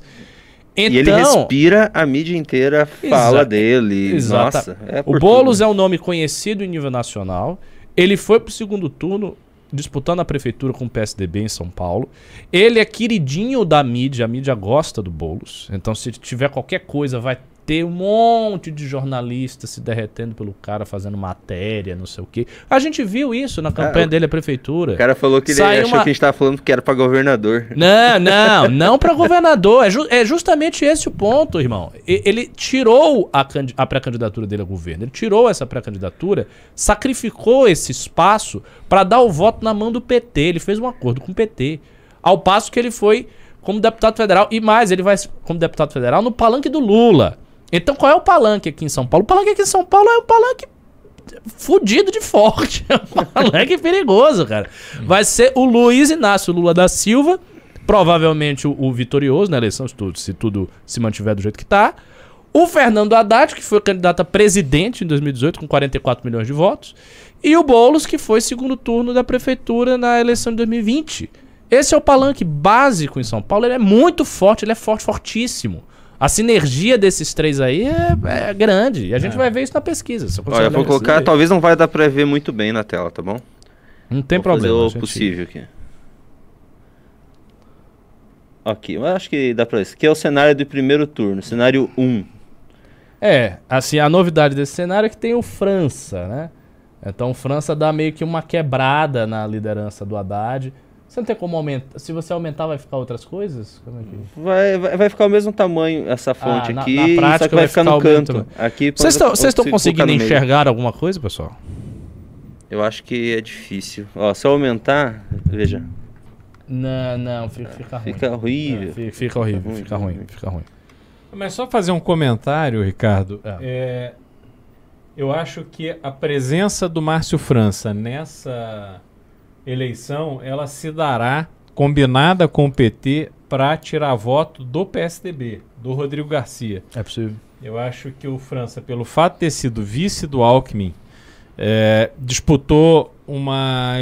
Então, e ele então- respira, a mídia inteira fala exa dele. Exata. Nossa, é o Boulos é um nome conhecido em nível nacional. Ele foi pro segundo turno disputando a prefeitura com o PSDB em São Paulo. Ele é queridinho da mídia, a mídia gosta do Boulos. Então, se tiver qualquer coisa, vai ter um monte de jornalistas se derretendo pelo cara fazendo matéria, não sei o quê. A gente viu isso na campanha ah, dele à prefeitura. O cara falou que ele Saiu achou uma... que a gente tava falando que era para governador. Não, [laughs] não, não para governador. É, ju é, justamente esse o ponto, irmão. E, ele tirou a, a pré-candidatura dele ao governo. Ele tirou essa pré-candidatura, sacrificou esse espaço para dar o voto na mão do PT. Ele fez um acordo com o PT. Ao passo que ele foi como deputado federal e mais, ele vai como deputado federal no palanque do Lula. Então qual é o palanque aqui em São Paulo? O palanque aqui em São Paulo é um palanque fudido de forte. [laughs] É um palanque perigoso, cara. Vai ser o Luiz Inácio Lula da Silva, provavelmente o, o vitorioso na eleição, se tudo, se tudo se mantiver do jeito que tá. O Fernando Haddad, que foi candidato a presidente em 2018 com 44 milhões de votos. E o Boulos, que foi segundo turno da prefeitura na eleição de 2020. Esse é o palanque básico em São Paulo. Ele é muito forte, ele é forte, fortíssimo. A sinergia desses três aí é, é grande. E a gente é. vai ver isso na pesquisa. Olha, eu vou colocar, talvez não vai dar pra ver muito bem na tela, tá bom? Não tem vou problema. Fazer o gente... possível aqui. Ok, eu acho que dá pra ver. Esse aqui é o cenário do primeiro turno, cenário 1. É, assim, a novidade desse cenário é que tem o França, né? Então, França dá meio que uma quebrada na liderança do Haddad. Você não tem como aumentar. Se você aumentar, vai ficar outras coisas? É que... vai, vai, vai, ficar o mesmo tamanho essa fonte ah, aqui, na, na prática, só que vai, ficar, no canto. Aqui Vocês estão conseguindo enxergar alguma coisa, pessoal? Eu acho que é difícil. Ó, se eu aumentar, veja. Não, não, fica, fica ruim. Fica horrível. É, fica, fica, horrível, fica ruim, fica ruim, fica ruim. Mas só fazer um comentário, Ricardo. É. É, eu acho que a presença do Márcio França nessa eleição ela se dará combinada com o PT para tirar voto do PSDB, do Rodrigo Garcia. É possível. Eu acho que o França, pelo fato de ter sido vice do Alckmin, é, disputou uma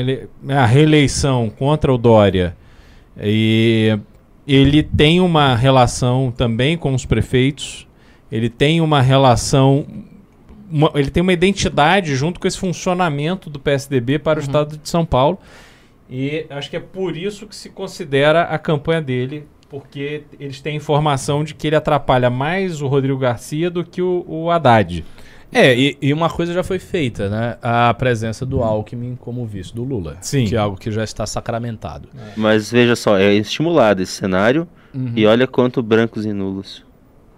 a reeleição contra o Dória e ele tem uma relação também com os prefeitos, ele tem uma relação uma, ele tem uma identidade junto com esse funcionamento do PSDB para o uhum. estado de São Paulo. E acho que é por isso que se considera a campanha dele, porque eles têm informação de que ele atrapalha mais o Rodrigo Garcia do que o, o Haddad. É, e, e, uma coisa já foi feita, né? A presença do Alckmin como vice do Lula. Sim. Que é algo que já está sacramentado. É. Mas veja só, é estimulado esse cenário uhum. e olha quanto brancos e nulos.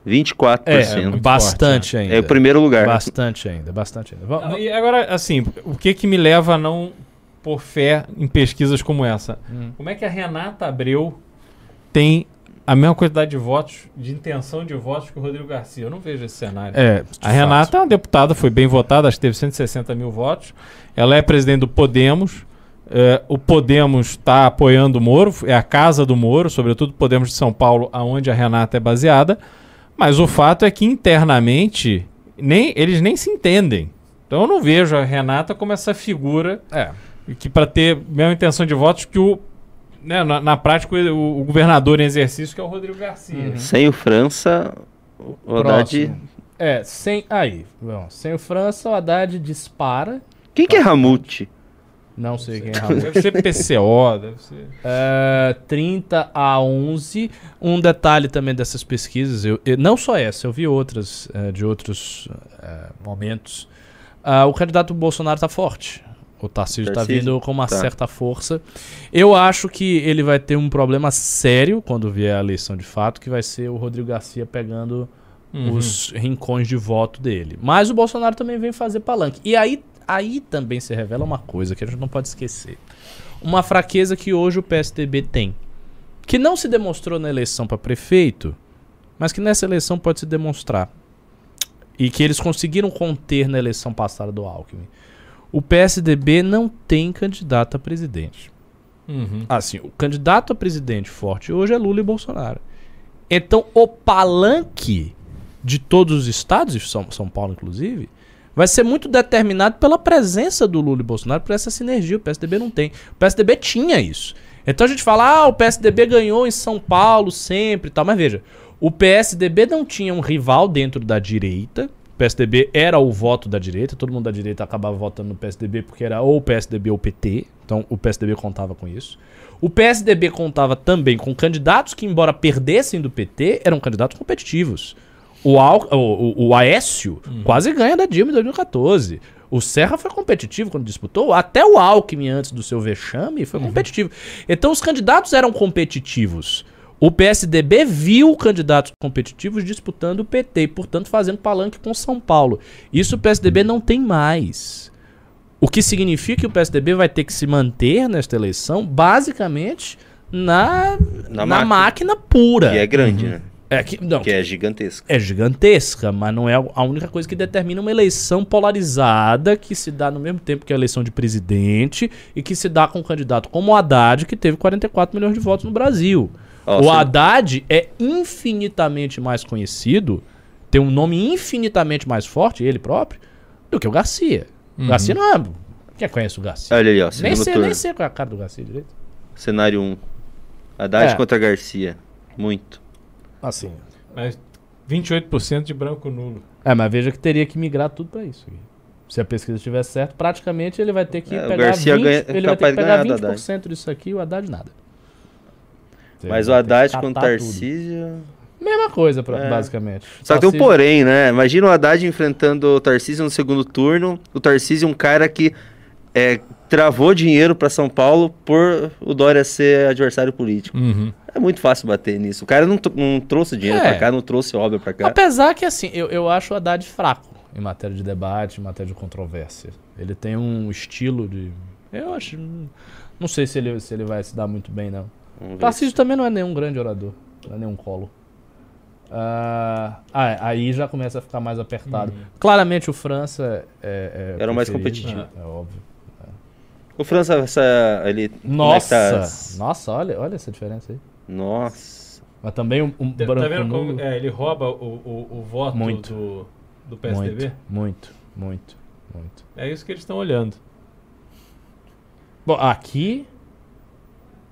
24%. É, bastante forte, ainda. É o primeiro lugar. Bastante ainda, bastante ainda. Vamos- E agora, assim, o que que me leva a não pôr fé em pesquisas como essa? Hum. Como é que a Renata Abreu tem a mesma quantidade de votos, de intenção de votos que o Rodrigo Garcia? Eu não vejo esse cenário. É, A fato. Renata é uma deputada, foi bem votada, acho que teve 160 mil votos. Ela é presidente do Podemos. É, o Podemos está apoiando o Moro, é a casa do Moro, sobretudo o Podemos de São Paulo, aonde a Renata é baseada. Mas o fato é que internamente nem, eles nem se entendem. Então eu não vejo a Renata como essa figura É. que para ter a mesma intenção de votos que o né, na, na prática o, o governador em exercício que é o Rodrigo Garcia. Uhum. né? Sem o França, o Haddad... É, sem. Aí, bom, sem o França, o Haddad dispara. Quem que é Ramute? Não sei quem é. [laughs] Deve ser PCO, deve ser. É, 30 a 11. Um detalhe também dessas pesquisas, eu, eu- não só essa, eu vi outras é, de outros é, momentos. Ah, o candidato Bolsonaro está forte. O Tarcísio está vindo com uma Tá. certa força. Eu acho que ele vai ter um problema sério quando vier a eleição de fato, que vai ser o Rodrigo Garcia pegando Uhum. os rincões de voto dele. Mas o Bolsonaro também vem fazer palanque. E aí, aí também se revela uma coisa que a gente não pode esquecer. Uma fraqueza que hoje o PSDB tem. Que não se demonstrou na eleição para prefeito, mas que nessa eleição pode se demonstrar. E que eles conseguiram conter na eleição passada do Alckmin. O PSDB não tem candidato a presidente. Uhum. Assim, o candidato a presidente forte hoje é Lula e Bolsonaro. Então, o palanque de todos os estados, e São, São Paulo inclusive, vai ser muito determinado pela presença do Lula e Bolsonaro, por essa sinergia. O PSDB não tem. O PSDB tinha isso. Então a gente fala, ah, o PSDB ganhou em São Paulo sempre e tal. Mas veja, o PSDB não tinha um rival dentro da direita. O PSDB era o voto da direita, todo mundo da direita acabava votando no PSDB porque era ou o PSDB ou o PT. Então o PSDB contava com isso. O PSDB contava também com candidatos que, embora perdessem do PT, eram candidatos competitivos. O, Al, o, o, o Aécio quase ganha da Dilma em 2014. O Serra foi competitivo quando disputou. Até o Alckmin, antes do seu vexame, foi competitivo. Então os candidatos eram competitivos. O PSDB viu candidatos competitivos disputando o PT e, portanto, fazendo palanque com São Paulo. Isso o PSDB não tem mais. O que significa que o PSDB vai ter que se manter nesta eleição, basicamente, na, na, Na máquina. máquina. pura. Que é grande, né? É que, não, Que é gigantesco. é gigantesca, mas não é a única coisa que determina uma eleição polarizada que se dá no mesmo tempo que a eleição de presidente e que se dá com um candidato como o Haddad, que teve 44 milhões de votos no Brasil. Ó, o você- Haddad é infinitamente mais conhecido, tem um nome infinitamente mais forte, ele próprio, do que o Garcia. O Garcia não é. Quem conhece o Garcia? Olha ali, ó. nem, sei, nem sei qual é a cara do Garcia direito. Cenário 1. Haddad É. contra Garcia. Muito. Assim. Mas 28% de branco nulo. É, mas veja que teria que migrar tudo pra isso. aqui. Se a pesquisa estiver certa, praticamente ele vai ter que É, o pegar Garcia 20, ganha- ele vai ter que pegar ganhar do 20% disso aqui e o Haddad nada. Mas Ele o Haddad contra tudo. Tarcísio. Mesma coisa, pra- É. basicamente. Só que tem um porém, né? Imagina o Haddad enfrentando o Tarcísio no segundo turno. O Tarcísio é um cara que é, travou dinheiro pra São Paulo por o Dória ser adversário político. Uhum. É muito fácil bater nisso. O cara não, não trouxe dinheiro É. pra cá, não trouxe obra pra cá. Apesar que, assim, eu, eu acho o Haddad fraco em matéria de debate, em matéria de controvérsia. Ele tem um estilo de. Eu acho. Não sei se ele, se ele vai se dar muito bem, não. Tarcísio também não é nenhum grande orador, não é nenhum colo. Ah, ah, aí já começa a ficar mais apertado. Claramente o França é, é Era o mais competitivo. É, é óbvio. O França, essa, ele... é que Nossa! tá? Nossa, olha, olha essa diferença aí. Nossa. Mas também um, um Tá, branco tá vendo como é, ele rouba o, o, o voto Muito. do, do PSDB? Muito, muito, muito, muito. É isso que eles estão olhando. Bom, aqui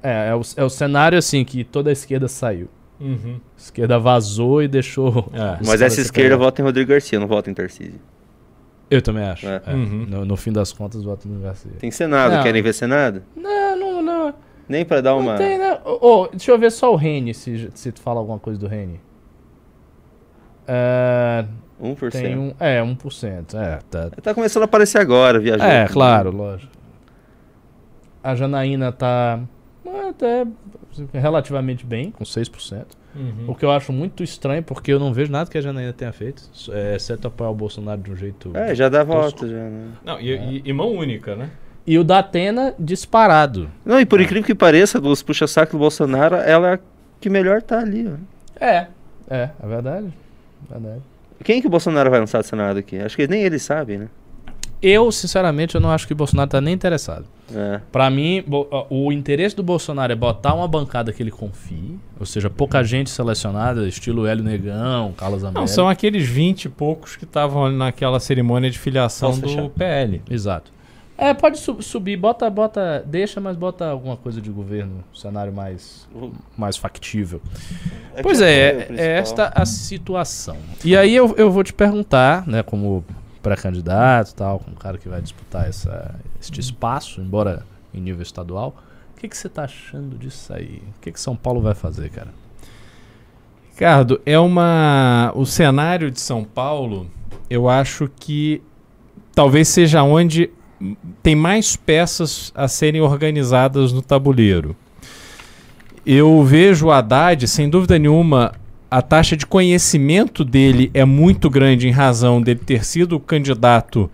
é, é, o, é o cenário assim que toda a esquerda saiu. Uhum. A esquerda vazou e deixou. [laughs] É. Mas essa esquerda vota em Rodrigo Garcia, não vota em Tarcísio. Eu também acho. É. é. Uhum. No, no fim das contas, voto no Garcia. Tem Senado, Não. querem ver Senado? Não. Nem pra dar uma... Não tem, né? Ô, deixa eu ver só o Rene, se, se tu fala alguma coisa do Rene. É, 1%. tem um, é, 1%. É, tá, Tá começando a aparecer agora, viajando. É, claro, lógico. A Janaína tá Mas Até relativamente bem, com 6%. Uhum. O que eu acho muito estranho, porque eu não vejo nada que a Janaína tenha feito, é, exceto apoiar o Bolsonaro de um jeito. É, já dá Tosco. voto, já, né? Não, e, e- e mão única, né? E o da Atena disparado. Não, e por incrível que pareça, dos puxa-saco do Bolsonaro, ela é a que melhor tá ali, ó. É, é, é verdade. verdade. Quem que o Bolsonaro vai lançar do Senado aqui? Acho que nem ele sabe, né? Eu, sinceramente, eu não acho que o Bolsonaro tá nem interessado. É. Pra mim, o interesse do Bolsonaro é botar uma bancada que ele confie, ou seja, pouca gente selecionada, estilo Hélio Negão, Carlos Américo. Não, são aqueles 20 e poucos que estavam ali naquela cerimônia de filiação Posso do fechar? PL. Exato. É, pode su- subir, bota, bota, deixa, mas bota alguma coisa de governo, um cenário mais, mais factível. É Pois é, é, é esta a situação. E aí eu, eu vou te perguntar, né, como pré-candidato e tal, como cara que vai disputar essa, este espaço, embora em nível estadual, o que, que você tá achando disso aí? O que, que São Paulo vai fazer, cara? Ricardo, é uma. O cenário de São Paulo, eu acho que talvez seja onde tem mais peças a serem organizadas no tabuleiro. Eu vejo o Haddad, sem dúvida nenhuma, a taxa de conhecimento dele é muito grande em razão dele ter sido candidato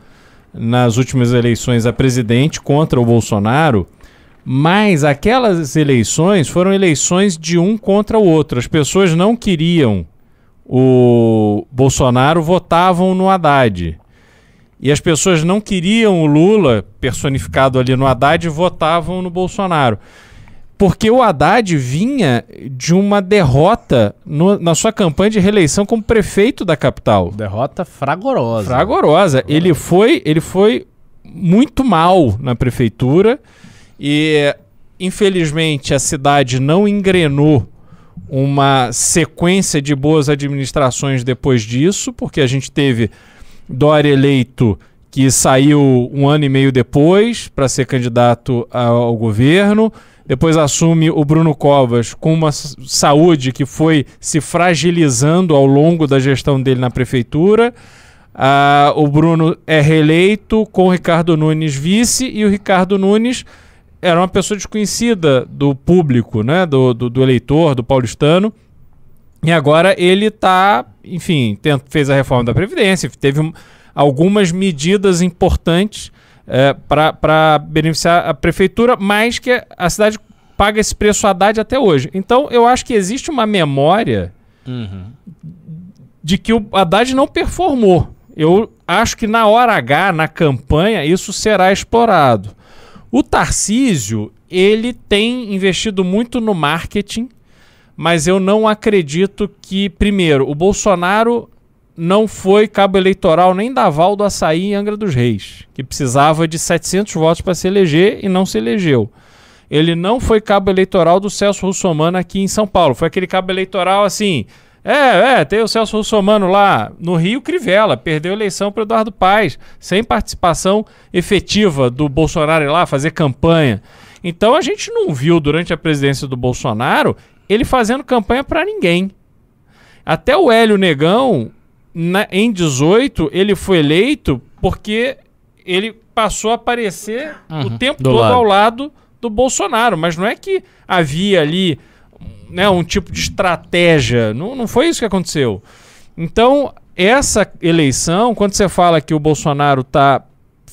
nas últimas eleições a presidente contra o Bolsonaro. Mas aquelas eleições foram eleições de um contra o outro. As pessoas não queriam o Bolsonaro, votavam no Haddad. E as pessoas não queriam o Lula, personificado ali no Haddad, votavam no Bolsonaro. Porque o Haddad vinha de uma derrota no- na sua campanha de reeleição como prefeito da capital. Derrota fragorosa. Fragorosa. Ele foi, ele foi muito mal na prefeitura e infelizmente a cidade não engrenou uma sequência de boas administrações depois disso, porque a gente teve Dória eleito que saiu um ano e meio depois para ser candidato ao governo. Depois assume o Bruno Covas com uma saúde que foi se fragilizando ao longo da gestão dele na prefeitura. O Bruno é reeleito com o Ricardo Nunes vice e o Ricardo Nunes era uma pessoa desconhecida do público, né, do, do, do eleitor, do paulistano. E agora ele está, enfim, fez a reforma da Previdência, teve um- algumas medidas importantes para beneficiar a prefeitura, mas que a cidade paga esse preço Haddad até hoje. Então eu acho que existe uma memória Uhum. de que o Haddad não performou. Eu acho que na hora H, na campanha, isso será explorado. O Tarcísio, ele tem investido muito no marketing, mas eu não acredito que, primeiro, o Bolsonaro não foi cabo eleitoral nem da Val do Açaí em Angra dos Reis, que precisava de 700 votos para se eleger e não se elegeu. Ele não foi cabo eleitoral do Celso Russomano aqui em São Paulo. Foi aquele cabo eleitoral assim. É, é, tem o Celso Russomano lá no Rio Crivella, perdeu a eleição para Eduardo Paes, sem participação efetiva do Bolsonaro ir lá fazer campanha. Então a gente não viu durante a presidência do Bolsonaro ele fazendo campanha para ninguém. Até o Hélio Negão, na- em 18, ele foi eleito porque ele passou a aparecer Uhum, o tempo do todo lado. ao lado do Bolsonaro. Mas não é que havia ali né, um tipo de estratégia. Não, não foi isso que aconteceu. Então, essa eleição, quando você fala que o Bolsonaro está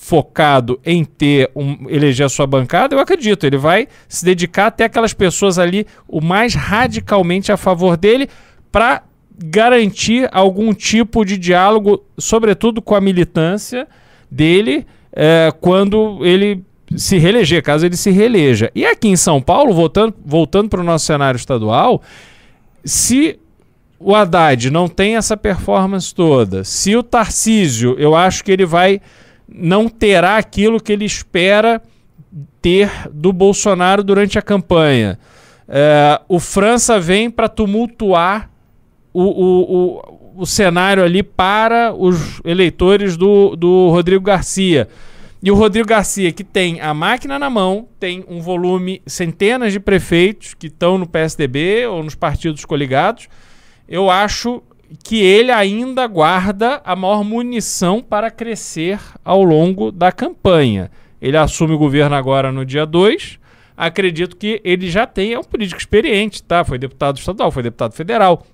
focado em ter um, eleger a sua bancada, eu acredito. Ele vai se dedicar até aquelas pessoas ali o mais radicalmente a favor dele para garantir algum tipo de diálogo, sobretudo com a militância dele, eh, quando ele se reeleger, caso ele se reeleja. E aqui em São Paulo, voltando, voltando para o nosso cenário estadual, se o Haddad não tem essa performance toda, se o Tarcísio, eu acho que ele vai não terá aquilo que ele espera ter do Bolsonaro durante a campanha. É, o França vem para tumultuar o, o, o, o cenário ali para os eleitores do, do Rodrigo Garcia. E o Rodrigo Garcia, que tem a máquina na mão, tem um volume, centenas de prefeitos que estão no PSDB ou nos partidos coligados, eu acho que ele ainda guarda a maior munição para crescer ao longo da campanha. Ele assume o governo agora no dia 2, acredito que ele já tem, é um político experiente, tá? Foi deputado estadual, foi deputado federal,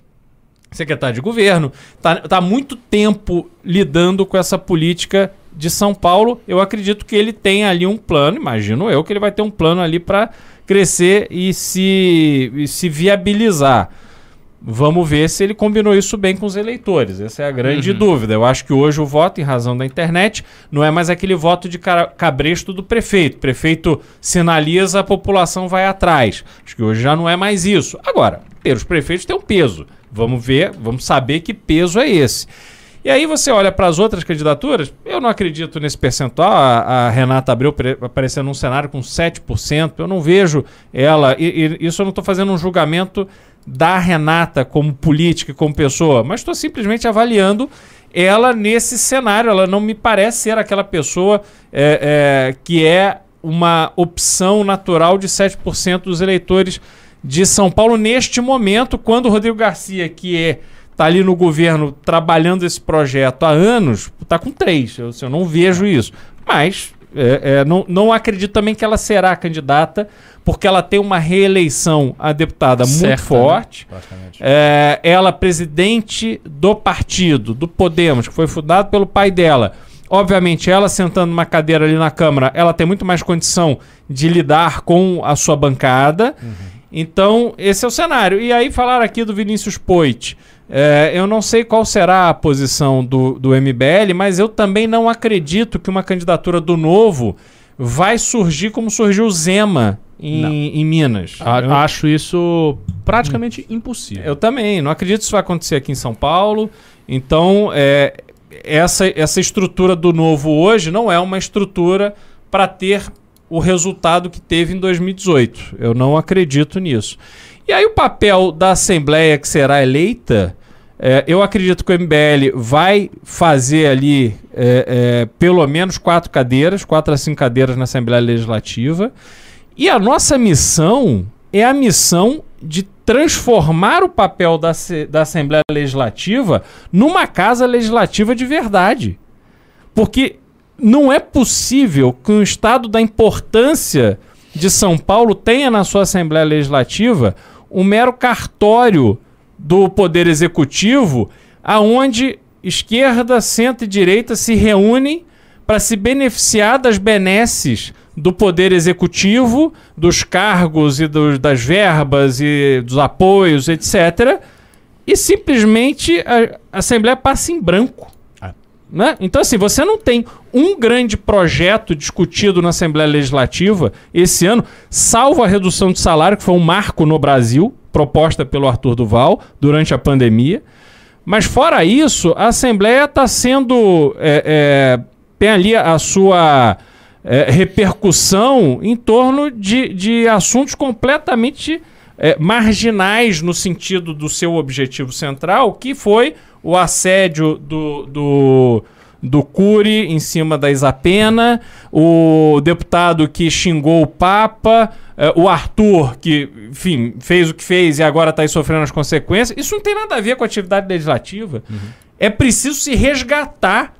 secretário de governo, tá, tá há muito tempo lidando com essa política de São Paulo. Eu acredito que ele tem ali um plano, imagino eu, que ele vai ter um plano ali para crescer e se, e se viabilizar. Vamos ver se ele combinou isso bem com os eleitores. Essa é a grande Uhum. dúvida. Eu acho que hoje o voto, em razão da internet, não é mais aquele voto de cabresto do prefeito. O prefeito sinaliza, a população vai atrás. Acho que hoje já não é mais isso. Agora, ter os prefeitos tem um peso. Vamos ver, vamos saber que peso é esse. E aí você olha para as outras candidaturas, eu não acredito nesse percentual. A, a Renata Abreu aparecendo num cenário com 7%, eu não vejo ela. E, e isso eu não estou fazendo um julgamento da Renata como política, como pessoa, mas estou simplesmente avaliando ela nesse cenário. Ela não me parece ser aquela pessoa é, é, que é uma opção natural de 7% dos eleitores de São Paulo neste momento, quando o Rodrigo Garcia, que é tá ali no governo trabalhando esse projeto há anos, tá com três. Eu, eu não vejo isso. Mas é, é, não, não acredito também que ela será candidata, porque ela tem uma reeleição a deputada muito Certa, né? forte. Praticamente. É, ela, presidente do partido, do Podemos, que foi fundado pelo pai dela. Obviamente, ela sentando numa cadeira ali na Câmara, ela tem muito mais condição de lidar com a sua bancada. Então, esse é o cenário. E aí, falaram aqui do Vinícius Poit. É, eu não sei qual será a posição do, do MBL, mas eu também não acredito que uma candidatura do Novo vai surgir como surgiu o Zema em, em Minas. A- Eu- Acho isso praticamente impossível. eu também, não acredito que isso vai acontecer aqui em São Paulo. Então, é, essa, essa estrutura do novo hoje não é uma estrutura para ter o resultado que teve em 2018. Eu não acredito nisso. E aí, o papel da Assembleia que será eleita, é, eu acredito que o MBL vai fazer ali é, é, pelo menos quatro cadeiras, quatro a cinco cadeiras na Assembleia Legislativa. E a nossa missão é a missão de transformar o papel da, da Assembleia Legislativa numa casa legislativa de verdade. Porque não é possível que um Estado da importância de São Paulo tenha na sua Assembleia Legislativa um mero cartório do Poder Executivo, aonde esquerda, centro e direita se reúnem para se beneficiar das benesses do Poder Executivo, dos cargos e dos- das verbas e dos apoios, etc. E simplesmente a, a Assembleia passa em branco. Né? Então, assim, você não tem um grande projeto discutido na Assembleia Legislativa esse ano, salvo a redução de salário, que foi um marco no Brasil, proposta pelo Arthur Duval durante a pandemia. Mas, fora isso, a Assembleia está sendo. é, é, tem ali a sua é, repercussão em torno de, de assuntos completamente é, marginais no sentido do seu objetivo central, que foi o assédio do, do, do Cury em cima da Isapena, o deputado que xingou o Papa, é, o Arthur, que, enfim, fez o que fez e agora está aí sofrendo as consequências. Isso não tem nada a ver com a atividade legislativa. É preciso se resgatar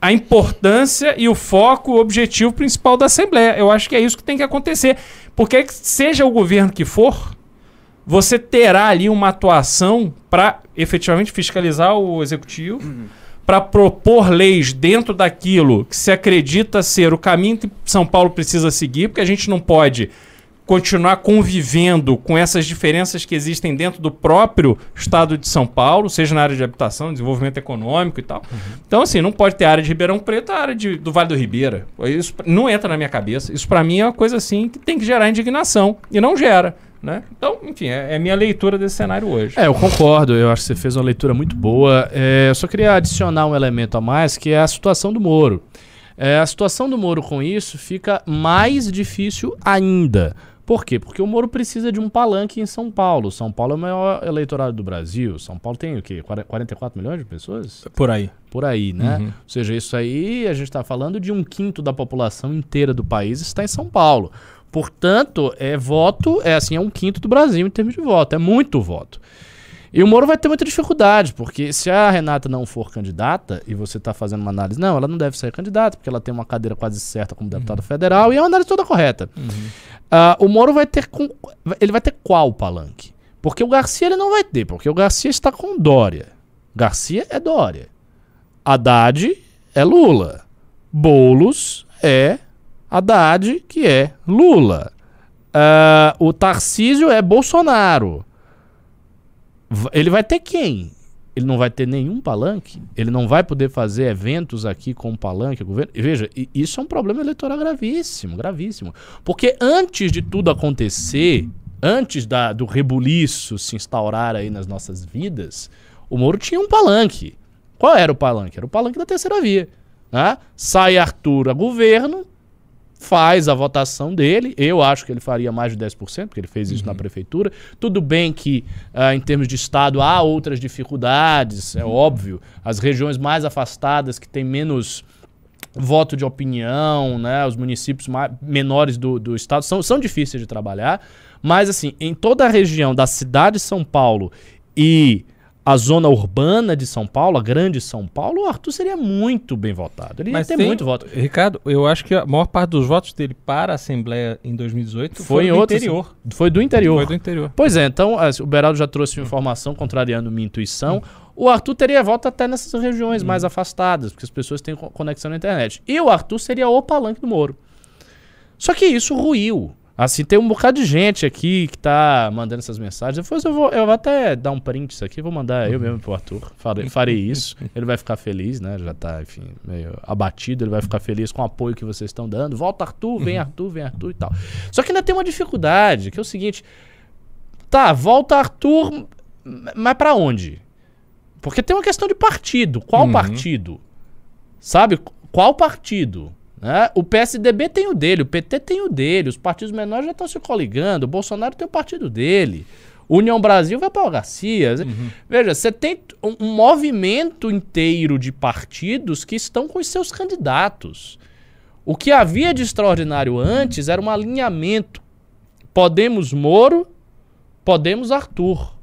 a importância e o foco, o objetivo principal da Assembleia. Eu acho que é isso que tem que acontecer. Porque que seja o governo que for, você terá ali uma atuação para efetivamente fiscalizar o executivo, para propor leis dentro daquilo que se acredita ser o caminho que São Paulo precisa seguir, porque a gente não pode continuar convivendo com essas diferenças que existem dentro do próprio estado de São Paulo, seja na área de habitação, desenvolvimento econômico e tal. Então, assim, não pode ter área de Ribeirão Preto, a área de- do Vale do Ribeira. Isso não entra na minha cabeça. Isso, para mim, é uma coisa assim que tem que gerar indignação. E não gera. Né? Então, enfim, é, é minha leitura desse cenário hoje. É, eu concordo. Eu acho que você fez uma leitura muito boa. É, eu só queria adicionar um elemento a mais, que é a situação do Moro. É, a situação do Moro com isso fica mais difícil ainda. Por quê? Porque o Moro precisa de um palanque em São Paulo. São Paulo é o maior eleitorado do Brasil. São Paulo tem o quê? Quar- 44 milhões de pessoas? Por aí. Por aí, né? Uhum. Ou seja, isso aí a gente está falando de um quinto da população inteira do país está em São Paulo. Portanto, é voto, é assim, é um quinto do Brasil em termos de voto, é muito voto. E o Moro vai ter muita dificuldade, porque se a Renata não for candidata e você está fazendo uma análise, não, ela não deve ser candidata, porque ela tem uma cadeira quase certa como deputada federal e é uma análise toda correta. Ah, o Moro vai ter com, ele vai ter qual palanque? Porque o Garcia ele não vai ter, porque o Garcia está com Dória. Garcia é Dória. Haddad é Lula. Boulos é Haddad, que é Lula. Ah, o Tarcísio é Bolsonaro. Ele vai ter quem? Ele não vai ter nenhum palanque? Ele não vai poder fazer eventos aqui com palanque? Governo? Veja, isso é um problema eleitoral gravíssimo, gravíssimo. Porque antes de tudo acontecer, antes da- do rebuliço se instaurar aí nas nossas vidas, o Moro tinha um palanque. Qual era o palanque? Era o palanque da terceira via. né? Sai Arthur a governo, faz a votação dele. Eu acho que ele faria mais de 10%, porque ele fez isso na prefeitura. Tudo bem que, ah, em termos de Estado, há outras dificuldades, é óbvio. As regiões mais afastadas, que têm menos voto de opinião, né? Os municípios menores do, do estado são, são difíceis de trabalhar. Mas, assim, em toda a região da cidade de São Paulo e a zona urbana de São Paulo, a grande São Paulo, o Arthur seria muito bem votado. Ele ia ter tem- muito voto. Ricardo, eu acho que a maior parte dos votos dele para a Assembleia em 2018 Foi foi em do outro interior. Foi do interior. Foi do interior. Pois é, então o Beraldo já trouxe uma informação contrariando minha intuição. O Arthur teria voto até nessas regiões mais afastadas, porque as pessoas têm co- conexão na internet. E o Arthur seria o palanque do Moro. Só que isso ruiu. Assim, tem um bocado de gente aqui que tá mandando essas mensagens. Depois eu vou, eu vou até dar um print isso aqui, vou mandar eu mesmo pro Arthur. Farei, farei isso. [laughs] Ele vai ficar feliz, né? Já tá, enfim, meio abatido. Ele vai ficar feliz com o apoio que vocês estão dando. Volta, Arthur, vem, Arthur, vem, Arthur e tal. Só que ainda tem uma dificuldade, que é o seguinte. Tá, volta Arthur, mas pra onde? Porque tem uma questão de partido. Qual Uhum. partido? Sabe? Qual partido? Né? O PSDB tem o dele, o PT tem o dele, os partidos menores já estão se coligando, o Bolsonaro tem o partido dele. União Brasil vai para o Garcia. Veja, você tem um movimento inteiro de partidos que estão com os seus candidatos. O que havia de extraordinário antes era um alinhamento. Podemos Moro, podemos Arthur.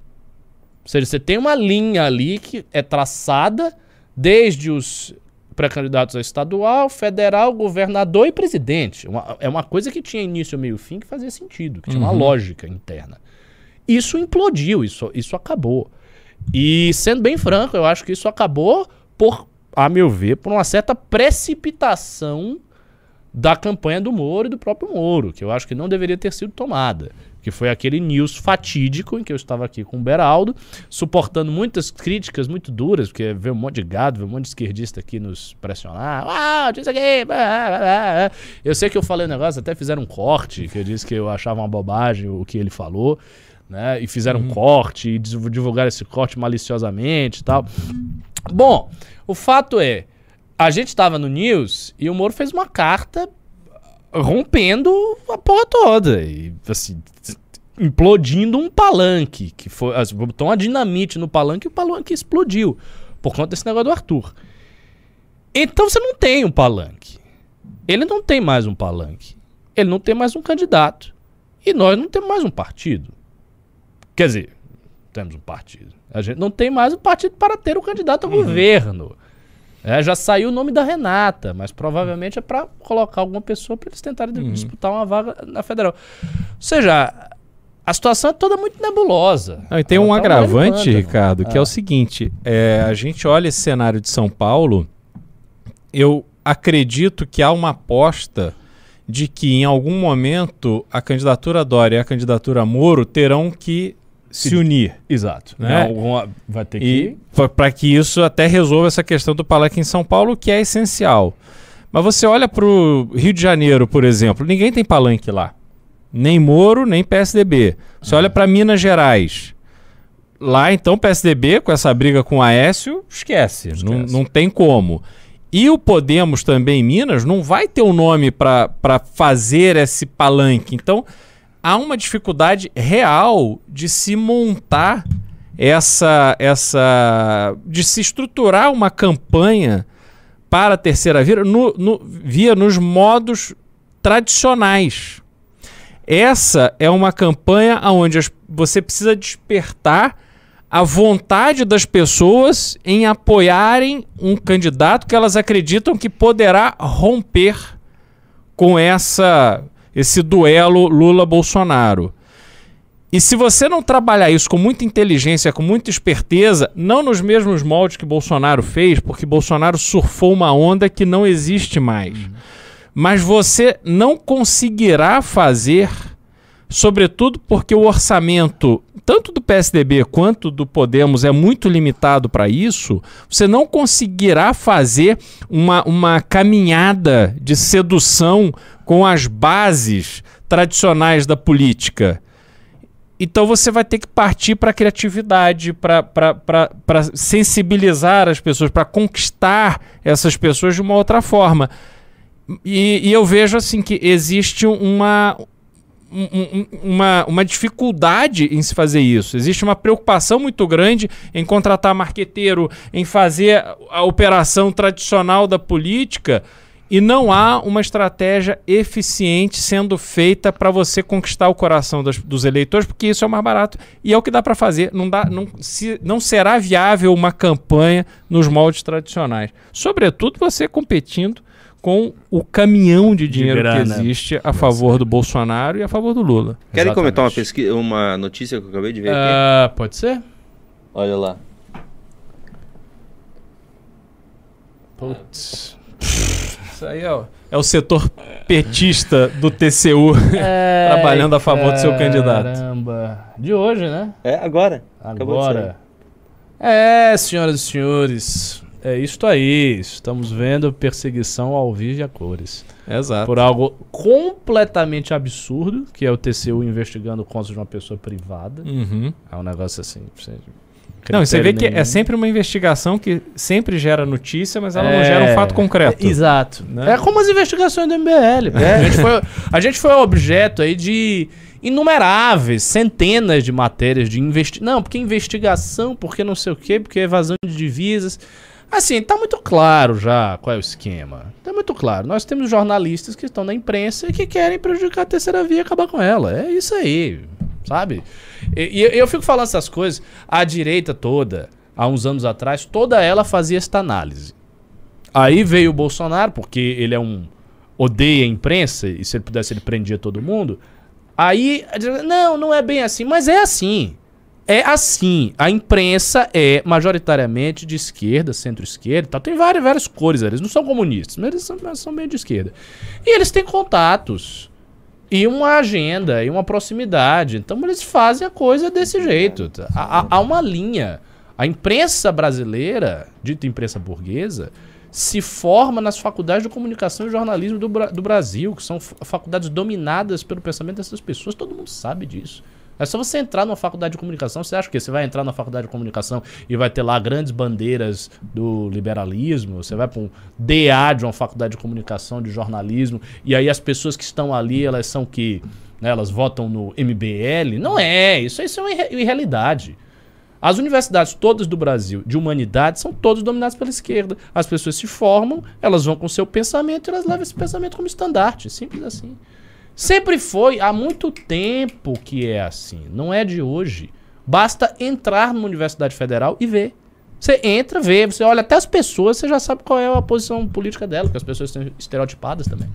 Ou seja, você tem uma linha ali que é traçada desde os pré-candidatos a estadual, federal, governador e presidente. Uma- é uma coisa que tinha início, meio e fim, que fazia sentido, que tinha uma lógica interna. Isso implodiu, isso, isso acabou. E, sendo bem franco, eu acho que isso acabou por, a meu ver, por uma certa precipitação da campanha do Moro e do próprio Moro, que eu acho que não deveria ter sido tomada. Que foi aquele news fatídico em que eu estava aqui com o Beraldo, suportando muitas críticas muito duras, porque veio um monte de gado, veio um monte de esquerdista aqui nos pressionar. Ah, diz aqui. Eu sei que eu falei um negócio, até fizeram um corte, que eu disse que eu achava uma bobagem o que ele falou, né? E fizeram um corte e div- divulgaram esse corte maliciosamente e tal. Bom, o fato é, a gente estava no News e o Moro fez uma carta rompendo a porra toda. E, assim, implodindo um palanque. Que foi, assim, botou uma dinamite no palanque e o palanque explodiu. Por conta desse negócio do Arthur. Então você não tem um palanque. Ele não tem mais um palanque. Ele não tem mais um candidato. E nós não temos mais um partido. Quer dizer, temos um partido. A gente não tem mais um partido para ter o candidato ao governo. É, já saiu o nome da Renata, mas provavelmente é para colocar alguma pessoa para eles tentarem disputar uma vaga na federal. Ou seja, a situação é toda muito nebulosa. Não, e tem Ela um agravante, pântano. Ricardo, que é Ah. o seguinte: é, a gente olha esse cenário de São Paulo, eu acredito que há uma aposta de que em algum momento a candidatura Dória e a candidatura Moro terão que se, Se- unir. Exato. Né? Alguma- vai ter E para que isso até resolva essa questão do palanque em São Paulo, que é essencial. Mas você olha para o Rio de Janeiro, por exemplo, ninguém tem palanque lá. Nem Moro, nem PSDB. Você olha para Minas Gerais. Lá, então, PSDB, com essa briga com o Aécio, esquece. Não, Esquece. não tem como. E o Podemos também em Minas não vai ter um nome para fazer esse palanque. Então, há uma dificuldade real de se montar essa essa de se estruturar uma campanha para a terceira via, no, no- via nos modos tradicionais. Essa é uma campanha onde as- você precisa despertar a vontade das pessoas em apoiarem um candidato que elas acreditam que poderá romper com essa esse duelo Lula-Bolsonaro. E se você não trabalhar isso com muita inteligência, com muita esperteza, não nos mesmos moldes que Bolsonaro fez, porque Bolsonaro surfou uma onda que não existe mais. Mas você não conseguirá fazer, sobretudo porque o orçamento, tanto do PSDB quanto do Podemos, é muito limitado para isso. Você não conseguirá fazer uma, uma caminhada de sedução com as bases tradicionais da política. Então você vai ter que partir para a criatividade, para sensibilizar as pessoas, para conquistar essas pessoas de uma outra forma. E, e eu vejo assim que existe uma, um, uma, uma dificuldade em se fazer isso. Existe uma preocupação muito grande em contratar marqueteiro, em fazer a operação tradicional da política e não há uma estratégia eficiente sendo feita para você conquistar o coração dos eleitores, porque isso é o mais barato e é o que dá para fazer. Não, dá, não, se, não será viável uma campanha nos moldes tradicionais. Sobretudo você competindo com o caminhão de dinheiro de que existe a favor do Bolsonaro e a favor do Lula. Querem comentar uma, pesquisa, uma notícia que eu acabei de ver aqui? Uh, pode ser? Olha lá. Putz. Isso aí é o, é o setor petista do TCU [laughs] trabalhando a favor do seu candidato. Caramba. De hoje, né? É, agora. Agora. É, senhoras e senhores. É isto aí. Estamos vendo perseguição ao vivo e a cores. Exato. Por algo completamente absurdo, que é o TCU investigando contas de uma pessoa privada. Uhum. É um negócio assim. Não, você vê que é sempre uma investigação que sempre gera notícia, mas ela é... não gera um fato concreto. É, exato. Né? É como as investigações do MBL. [laughs] É. A, gente foi, a gente foi objeto aí de inumeráveis, centenas de matérias de investigação. Não, porque investigação, porque não sei o quê, porque evasão de divisas. Assim, tá muito claro já qual é o esquema. Tá muito claro. Nós temos jornalistas que estão na imprensa e que querem prejudicar a terceira via e acabar com ela. É isso aí, sabe? E, e eu fico falando essas coisas. A direita toda, há uns anos atrás, toda ela fazia esta análise. Aí veio o Bolsonaro, porque ele é um. odeia a imprensa, e se ele pudesse, ele prendia todo mundo. Aí, não, não é bem assim, mas é assim. É assim. A imprensa é majoritariamente de esquerda, centro-esquerda tal. Tem várias, várias cores, eles não são comunistas, mas eles são, eles são meio de esquerda. E eles têm contatos e uma agenda e uma proximidade. Então eles fazem a coisa desse jeito. Há, há, uma linha. A imprensa brasileira, dita imprensa burguesa, se forma nas faculdades de comunicação e jornalismo do, do Brasil, que são faculdades dominadas pelo pensamento dessas pessoas. Todo mundo sabe disso. É só você entrar numa faculdade de comunicação. Você acha que você vai entrar na faculdade de comunicação e vai ter lá grandes bandeiras do liberalismo? Você vai para um DA de uma faculdade de comunicação, de jornalismo, e aí as pessoas que estão ali, elas são que. Né, elas votam no MBL? Não é. Isso, isso é uma irrealidade. As universidades todas do Brasil de humanidade são todas dominadas pela esquerda. As pessoas se formam, elas vão com seu pensamento e elas levam esse pensamento como estandarte. Simples assim. Sempre foi, há muito tempo que é assim. Não é de hoje. Basta entrar numa universidade federal e ver. Você entra, vê, você olha até as pessoas, você já sabe qual é a posição política dela, porque as pessoas são estereotipadas também.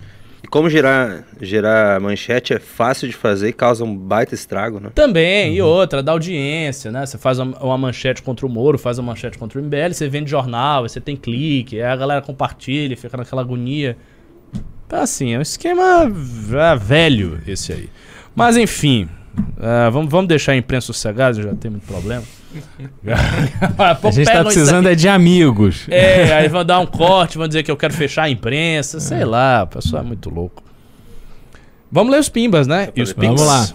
E como gerar, gerar manchete é fácil de fazer e causa um baita estrago, né? Também, uhum. e outra, da audiência, né? Você faz uma, uma, manchete contra o Moro, faz uma manchete contra o MBL, você vende jornal, você tem clique, aí a galera compartilha, fica naquela agonia. Então, assim, é um esquema velho esse aí. Mas, enfim, uh, vamos, vamos deixar a imprensa sossegada, já tem muito problema. [laughs] a gente tá precisando é de amigos. É, [laughs] aí vão dar um corte, vão dizer que eu quero fechar a imprensa, sei lá, o pessoal é muito louco. Vamos ler os pimbas, né? E os Vamos lá.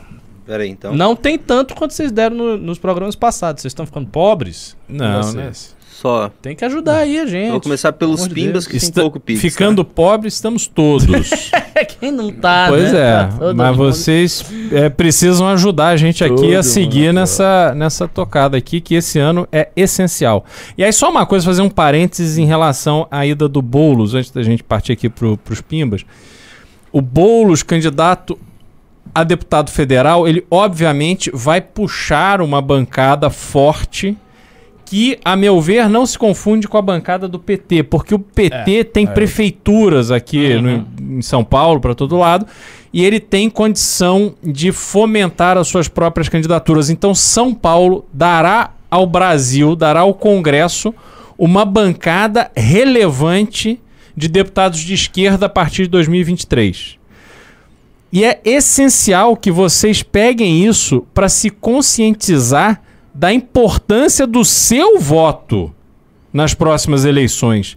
Pera aí, então. Não tem tanto quanto vocês deram no, nos programas passados. Vocês estão ficando pobres? Não, né? Só. Tem que ajudar aí a gente. Vou começar pelos pimbas Deus. que Está, tem pouco pix. Ficando né? pobre, estamos todos. [laughs] Quem não tá, pois né? Pois é, tá mas vocês é, precisam ajudar a gente aqui Todo a seguir nessa, nessa tocada aqui, que esse ano é essencial. E aí só uma coisa, fazer um parênteses em relação à ida do Boulos, antes da gente partir aqui para os pimbas. O Boulos, candidato a deputado federal, ele obviamente vai puxar uma bancada forte que, a meu ver, não se confunde com a bancada do PT, porque o PT É, tem é. prefeituras aqui Uhum. no- em São Paulo, para todo lado, e ele tem condição de fomentar as suas próprias candidaturas. Então, São Paulo dará ao Brasil, dará ao Congresso, uma bancada relevante de deputados de esquerda a partir de 2023. E é essencial que vocês peguem isso para se conscientizar da importância do seu voto nas próximas eleições.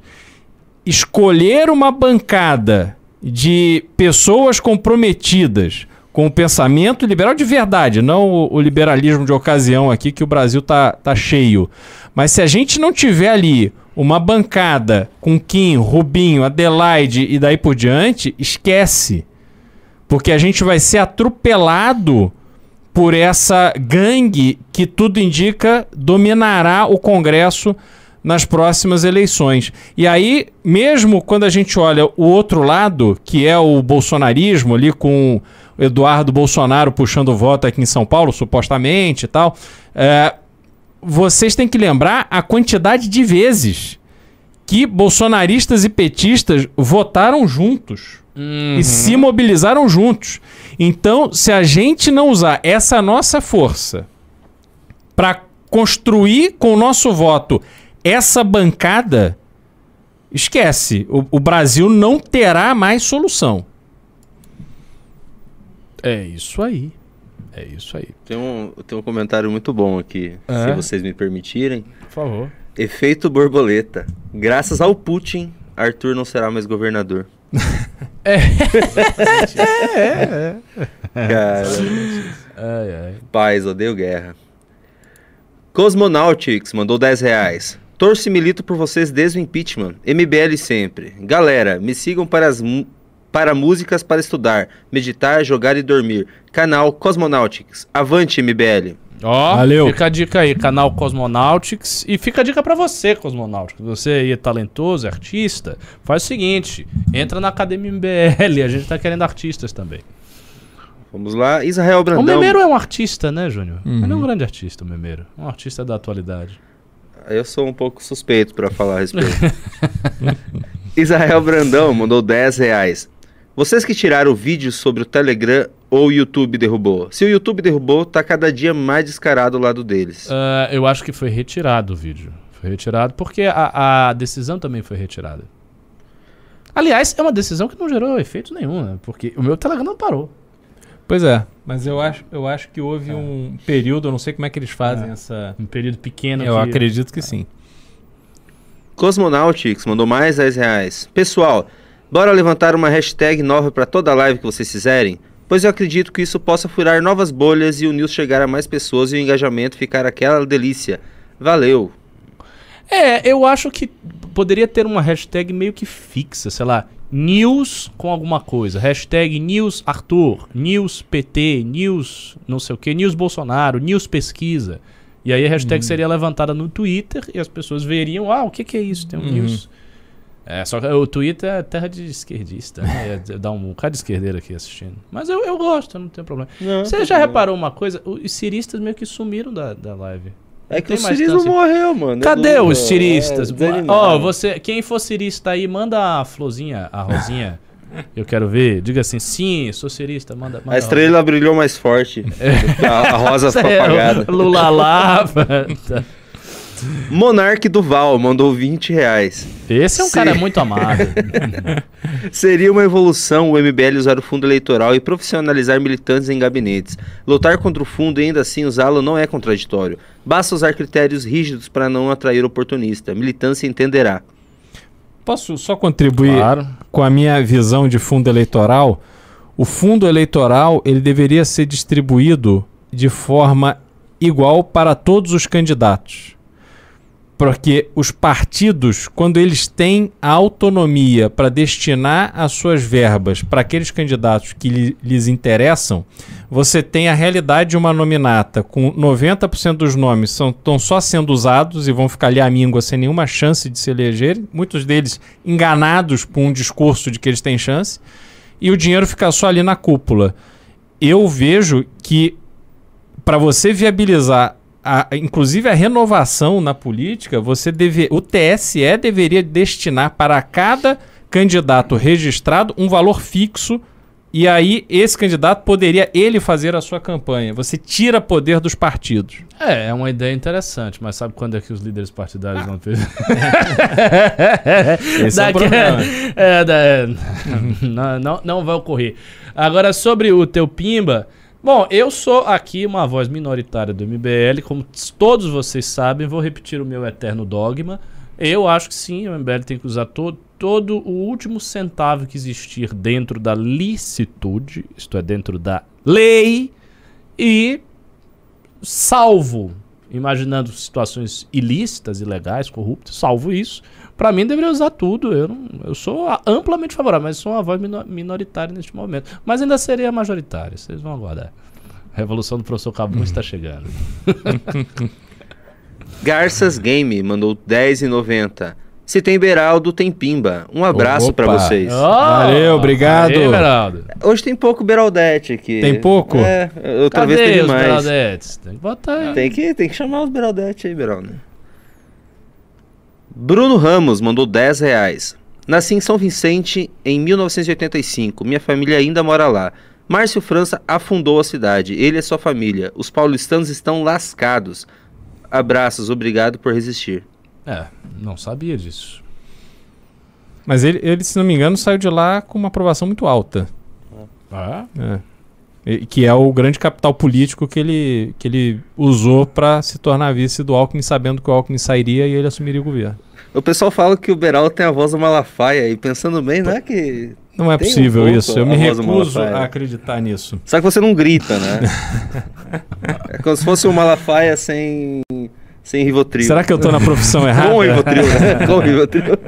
Escolher uma bancada de pessoas comprometidas com o pensamento liberal de verdade, não o, liberalismo de ocasião aqui que o Brasil tá, tá cheio. Mas se a gente não tiver ali uma bancada com Kim, Rubinho, Adelaide e daí por diante, esquece. Porque a gente vai ser atropelado por essa gangue que tudo indica dominará o Congresso nas próximas eleições. E aí, mesmo quando a gente olha o outro lado, que é o bolsonarismo ali com o Eduardo Bolsonaro puxando voto aqui em São Paulo, supostamente e tal, é, vocês têm que lembrar a quantidade de vezes que bolsonaristas e petistas votaram juntos e se mobilizaram juntos. Então, se a gente não usar essa nossa força para construir com o nosso voto essa bancada, esquece. O, o Brasil não terá mais solução. É isso aí. É isso aí. Tem um, tem um comentário muito bom aqui, É? se vocês me permitirem. Por favor. Efeito borboleta. Graças ao Putin, Arthur não será mais governador. É, Cara, Ai, ai. paz, odeio guerra. Cosmonautics mandou 10 reais. Torço e milito por vocês desde o impeachment. MBL sempre. Galera, me sigam para as para músicas para estudar, meditar, jogar e dormir. Canal Cosmonautics. Avante, MBL. Ó, Valeu. fica a dica aí, canal Cosmonautics. E fica a dica pra você, Cosmonautics. Você aí é talentoso, é artista, faz o seguinte: entra na Academia MBL, a gente tá querendo artistas também. Vamos lá. Israel O Brandão. Memeiro é um artista, né, Júnior? Uhum. Ele é um grande artista, o Memeiro. Um artista da atualidade. Eu sou um pouco suspeito para falar a respeito. [laughs] Israel Brandão mandou 10 reais. Vocês que tiraram o vídeo sobre o Telegram ou o YouTube derrubou? Se o YouTube derrubou, tá cada dia mais descarado o lado deles. Ah, eu acho que foi retirado o vídeo. Foi retirado porque a, a decisão também foi retirada. Aliás, é uma decisão que não gerou efeito nenhum, né? Porque o meu Telegram não parou. Pois é, mas eu acho, eu acho que houve um período, eu não sei como é que eles fazem essa. Um período pequeno. Eu que- acredito que sim. Cosmonautics mandou mais 10 reais. Pessoal, bora levantar uma hashtag nova para toda live que vocês fizerem? Pois eu acredito que isso possa furar novas bolhas e o news chegar a mais pessoas e o engajamento ficar aquela delícia. Valeu. É, eu acho que poderia ter uma hashtag meio que fixa, sei lá, news com alguma coisa. Hashtag news Arthur, news PT, news não sei o que, news Bolsonaro, news pesquisa. E aí a hashtag seria levantada no Twitter e as pessoas veriam, ah, o que, que é isso? Tem um Uhum. news. É, só que o Twitter é terra de esquerdista, né? É, Dá um bocado de esquerdeiro aqui assistindo. Mas eu, eu gosto, não tem problema. Você já reparou uma coisa? Os ciristas meio que sumiram da, da live. É que o chance. morreu, mano. Cadê não- os ciristas? É, Ó, desanimado. você, quem for cirista aí, manda a florzinha, a rosinha. [laughs] Eu quero ver. Diga assim, sim, sou cirista, manda. manda A estrela brilhou mais forte. A, [laughs] a rosa foi apagada. É, Lula lava. [laughs] Monarque Duval mandou 20 reais. Esse é um cara muito amado. [laughs] Seria uma evolução o MBL usar o fundo eleitoral e profissionalizar militantes em gabinetes. Lutar contra o fundo e ainda assim usá-lo não é contraditório. Basta usar critérios rígidos para não atrair oportunista. Militância entenderá. Posso só contribuir claro. com a minha visão de fundo eleitoral? O fundo eleitoral ele deveria ser distribuído de forma igual para todos os candidatos. Porque os partidos, quando eles têm a autonomia para destinar as suas verbas para aqueles candidatos que lhe- lhes interessam, você tem a realidade de uma nominata com 90% dos nomes estão só sendo usados e vão ficar ali à míngua sem nenhuma chance de se elegerem, muitos deles enganados por um discurso de que eles têm chance, e o dinheiro fica só ali na cúpula. eu vejo que para você viabilizar a- inclusive a renovação na política, você deve, o TSE deveria destinar para cada candidato registrado um valor fixo e aí esse candidato poderia ele fazer a sua campanha. Você tira poder dos partidos. É, é uma ideia interessante, mas sabe quando é que os líderes partidários vão ter? [laughs] Esse é o Daqui- problema. é, da- [laughs] não, não, não vai ocorrer. Agora, sobre o teu Pimba. Bom, eu sou aqui uma voz minoritária do MBL, como todos vocês sabem, vou repetir o meu eterno dogma. Eu acho que sim, o MBL tem que usar todo, todo o último centavo que existir dentro da licitude, isto é, dentro da lei, e salvo, imaginando situações ilícitas, ilegais, corruptas, salvo isso, pra mim deveria usar tudo. Eu, não, eu sou amplamente favorável, mas sou uma voz mino- minoritária neste momento. Mas ainda seria majoritária, vocês vão aguardar. A revolução do professor Cabum está chegando. [laughs] Garças Game mandou 10,90. Se tem Beraldo, tem Pimba. Um abraço pra Opa. vocês. Valeu, obrigado. Aê, Beraldo. Hoje tem pouco Beraldete aqui. Tem pouco? É, outra Cadê vez teve os mais. Beraldetes? Tem que botar. Tem que, tem que chamar os Beraldete aí, Beraldo. Bruno Ramos mandou 10 reais. Nasci em São Vicente em 1985. Minha família ainda mora lá. Márcio França afundou a cidade. Ele e sua família. Os paulistanos estão lascados. Abraços, obrigado por resistir. É, não sabia disso. Mas ele, ele, se não me engano, saiu de lá com uma aprovação muito alta. Ah, É. Que é o grande capital político que ele, que ele usou para se tornar vice do Alckmin, sabendo que o Alckmin sairia e ele assumiria o governo. O pessoal fala que o Beraldo tem a voz do Malafaia. E pensando bem, não é que. Não é um possível pouco isso. Eu me recuso a acreditar nisso. Só que você não grita, né? [laughs] é como se fosse o Malafaia sem. sem Rivotril. Será que eu tô na profissão [laughs] errada? [laughs] Com Rivotril, né? Com Rivotril.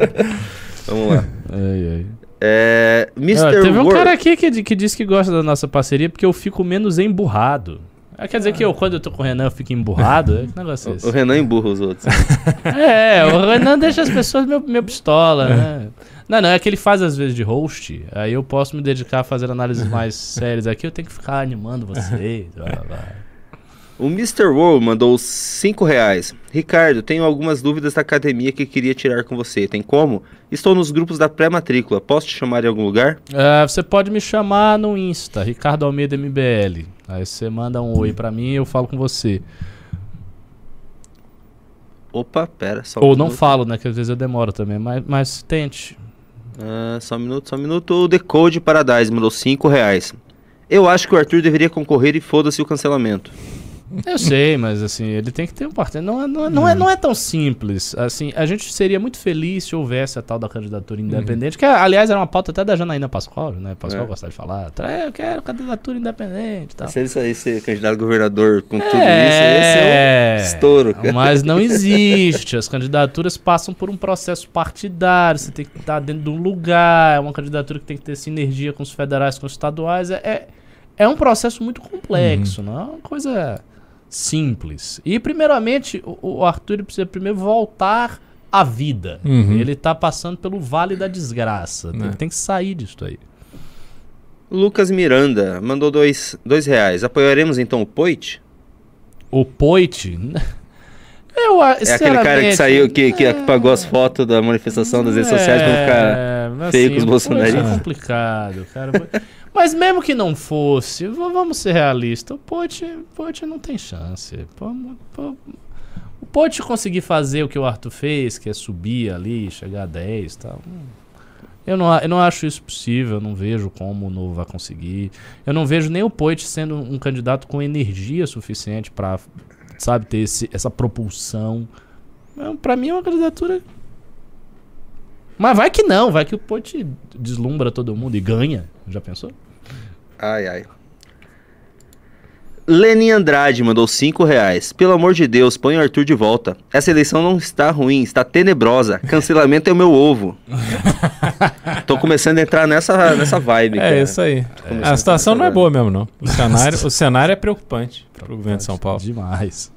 Vamos lá. ai, ai. É, Mr. Ah, teve um cara aqui que, que disse que gosta da nossa parceria porque eu fico menos emburrado. Ah, quer dizer que eu, quando eu tô com o Renan, eu fico emburrado? [laughs] Que negócio é O esse? Renan emburra os outros. [laughs] É, o Renan deixa as pessoas meio, meio pistola, né? Não, não, é que ele faz às vezes de host, aí eu posso me dedicar a fazer análises mais [laughs] sérias aqui, eu tenho que ficar animando vocês. blá, blá, blá. O Mr. World mandou 5 reais. Ricardo, tenho algumas dúvidas da academia que queria tirar com você. Tem como? Estou nos grupos da pré-matrícula. Posso te chamar em algum lugar? É, você pode me chamar no Insta, Ricardo Almeida MBL. Aí você manda um oi pra mim e eu falo com você. Opa, pera, só um Ou não minuto. falo, né? Que às vezes eu demoro também, mas, mas tente. Ah, só um minuto, só um minuto. O Decode Paradise mandou 5 reais. Eu acho que o Arthur deveria concorrer e foda-se o cancelamento. Eu sei, mas assim, ele tem que ter um partido. Não é, não, é, não, é, não é tão simples. Assim, a gente seria muito feliz se houvesse a tal da candidatura independente, que aliás era uma pauta até da Janaína Pascoal, né? Pascoal É. gostava de falar. É, eu quero candidatura independente tal. Se ele sair ser candidato a governador com tudo isso, esse é É, um estouro. cara. mas não existe. As candidaturas passam por um processo partidário. Você tem que estar dentro de um lugar. É uma candidatura que tem que ter sinergia com os federais, com os estaduais. É, é, é um processo muito complexo, não é uma coisa simples. E, primeiramente, o, o Arthur precisa primeiro voltar à vida. Uhum. Ele tá passando pelo vale da desgraça. Né. Ele tem que sair disso aí. Lucas Miranda mandou 2 dois, dois reais. Apoiaremos então o Poit? O Poit. [laughs] Eu, É aquele cara que saiu, que, que pagou as fotos da manifestação das redes sociais pra ficar. mas feio com os o bolsonaristas. Poit É complicado, cara. [laughs] Mas mesmo que não fosse, vamos ser realistas, o Poit, Poit não tem chance. O Poit conseguir fazer o que o Arthur fez, que é subir ali, chegar a 10 e tal. hum, Eu não, eu não acho isso possível, eu não vejo como o Novo vai conseguir. Eu não vejo nem o Poit sendo um candidato com energia suficiente pra, sabe, ter esse, essa propulsão. Pra mim é uma candidatura. Mas vai que não, vai que o Poit deslumbra todo mundo e ganha. Já pensou? Ai, ai. Lenin Andrade mandou 5 reais. Pelo amor de Deus, põe o Arthur de volta. Essa eleição não está ruim, está tenebrosa. Cancelamento é o meu ovo. [laughs] Tô começando a entrar nessa, nessa vibe. cara. É isso aí. A situação a não é boa mesmo, não. O cenário, [laughs] o cenário é preocupante para o governo de São Paulo. Demais.